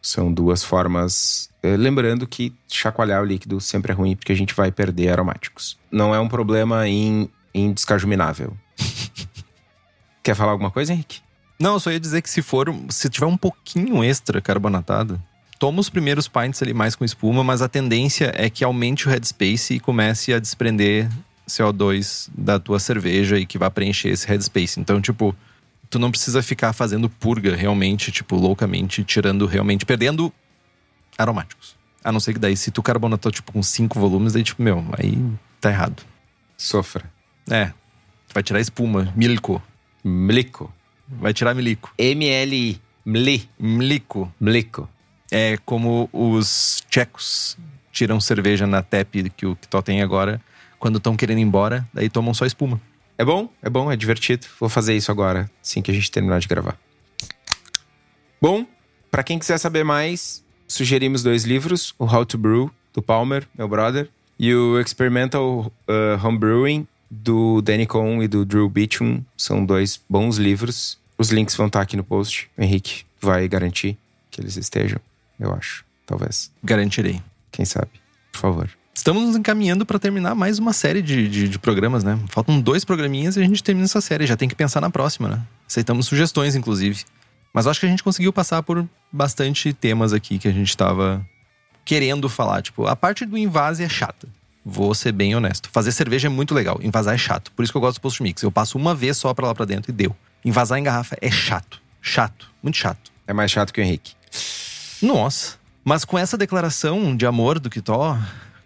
São duas formas. Eh, lembrando que chacoalhar o líquido sempre é ruim porque a gente vai perder aromáticos. Não é um problema em, em descajuminável. Quer falar alguma coisa, Henrique? Não, eu só ia dizer que se for, se tiver um pouquinho extra carbonatado, toma os primeiros pints ali mais com espuma, mas a tendência é que aumente o headspace e comece a desprender CO2 da tua cerveja e que vai preencher esse headspace. Então, tipo, tu não precisa ficar fazendo purga realmente, tipo, loucamente, tirando realmente, perdendo aromáticos. A não ser que daí, se tu carbonatou, tipo, com cinco volumes, daí, tipo, meu, aí tá errado. Sofra. É. Tu vai tirar espuma, milico. Mlico. Vai tirar milico. M-L-I. Mli. Mlico. Mlico. É como os tchecos tiram cerveja na TEP que o Kitó tem agora quando estão querendo ir embora, daí tomam só espuma. É bom, é bom, é divertido. Vou fazer isso agora, assim que a gente terminar de gravar. Bom, para quem quiser saber mais, sugerimos dois livros: o How to Brew, do Palmer, meu brother, e o Experimental uh, Homebrewing, do Danny Cohn e do Drew Beecham. São dois bons livros. Os links vão estar aqui no post. O Henrique vai garantir que eles estejam, eu acho. Talvez. Garantirei. Quem sabe? Por favor. Estamos nos encaminhando para terminar mais uma série de, de, de, programas, né? Faltam dois programinhas e a gente termina essa série. Já tem que pensar na próxima, né? Aceitamos sugestões, inclusive. Mas acho que a gente conseguiu passar por bastante temas aqui que a gente estava querendo falar. Tipo, a parte do invase é chata. Vou ser bem honesto. Fazer cerveja é muito legal. Invasar é chato. Por isso que eu gosto do post mix. Eu passo uma vez só pra lá pra dentro e deu. Invasar em garrafa é chato. Chato. Muito chato. É mais chato que o Henrique. Nossa. Mas com essa declaração de amor do Kitó,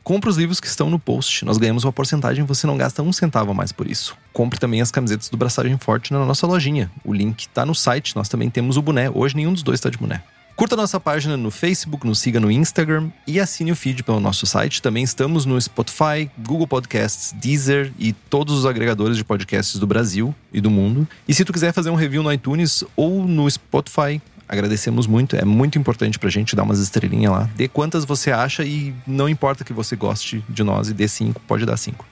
compre os livros que estão no post. Nós ganhamos uma porcentagem e você não gasta um centavo a mais por isso. Compre também as camisetas do Braçagem Forte na nossa lojinha. O link tá no site. Nós também temos o boné. Hoje nenhum dos dois tá de boné. Curta nossa página no Facebook, nos siga no Instagram e assine o feed pelo nosso site. Também estamos no Spotify, Google Podcasts, Deezer e todos os agregadores de podcasts do Brasil e do mundo. E se tu quiser fazer um review no iTunes ou no Spotify, agradecemos muito. É muito importante pra gente dar umas estrelinhas lá. Dê quantas você acha e não importa que você goste de nós e dê cinco, pode dar cinco.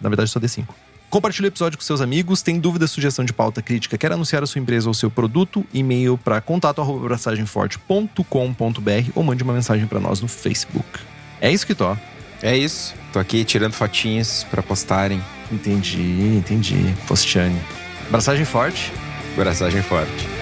Na verdade, só dê cinco. Compartilhe o episódio com seus amigos. Tem dúvida, sugestão de pauta crítica, quer anunciar a sua empresa ou seu produto? E-mail para contato@abraçagemforte.com.br ou mande uma mensagem para nós no Facebook. É isso que tô. É isso. Tô aqui tirando fotinhas para postarem. Entendi, entendi. Postiane. Abraçagem forte. Abraçagem forte.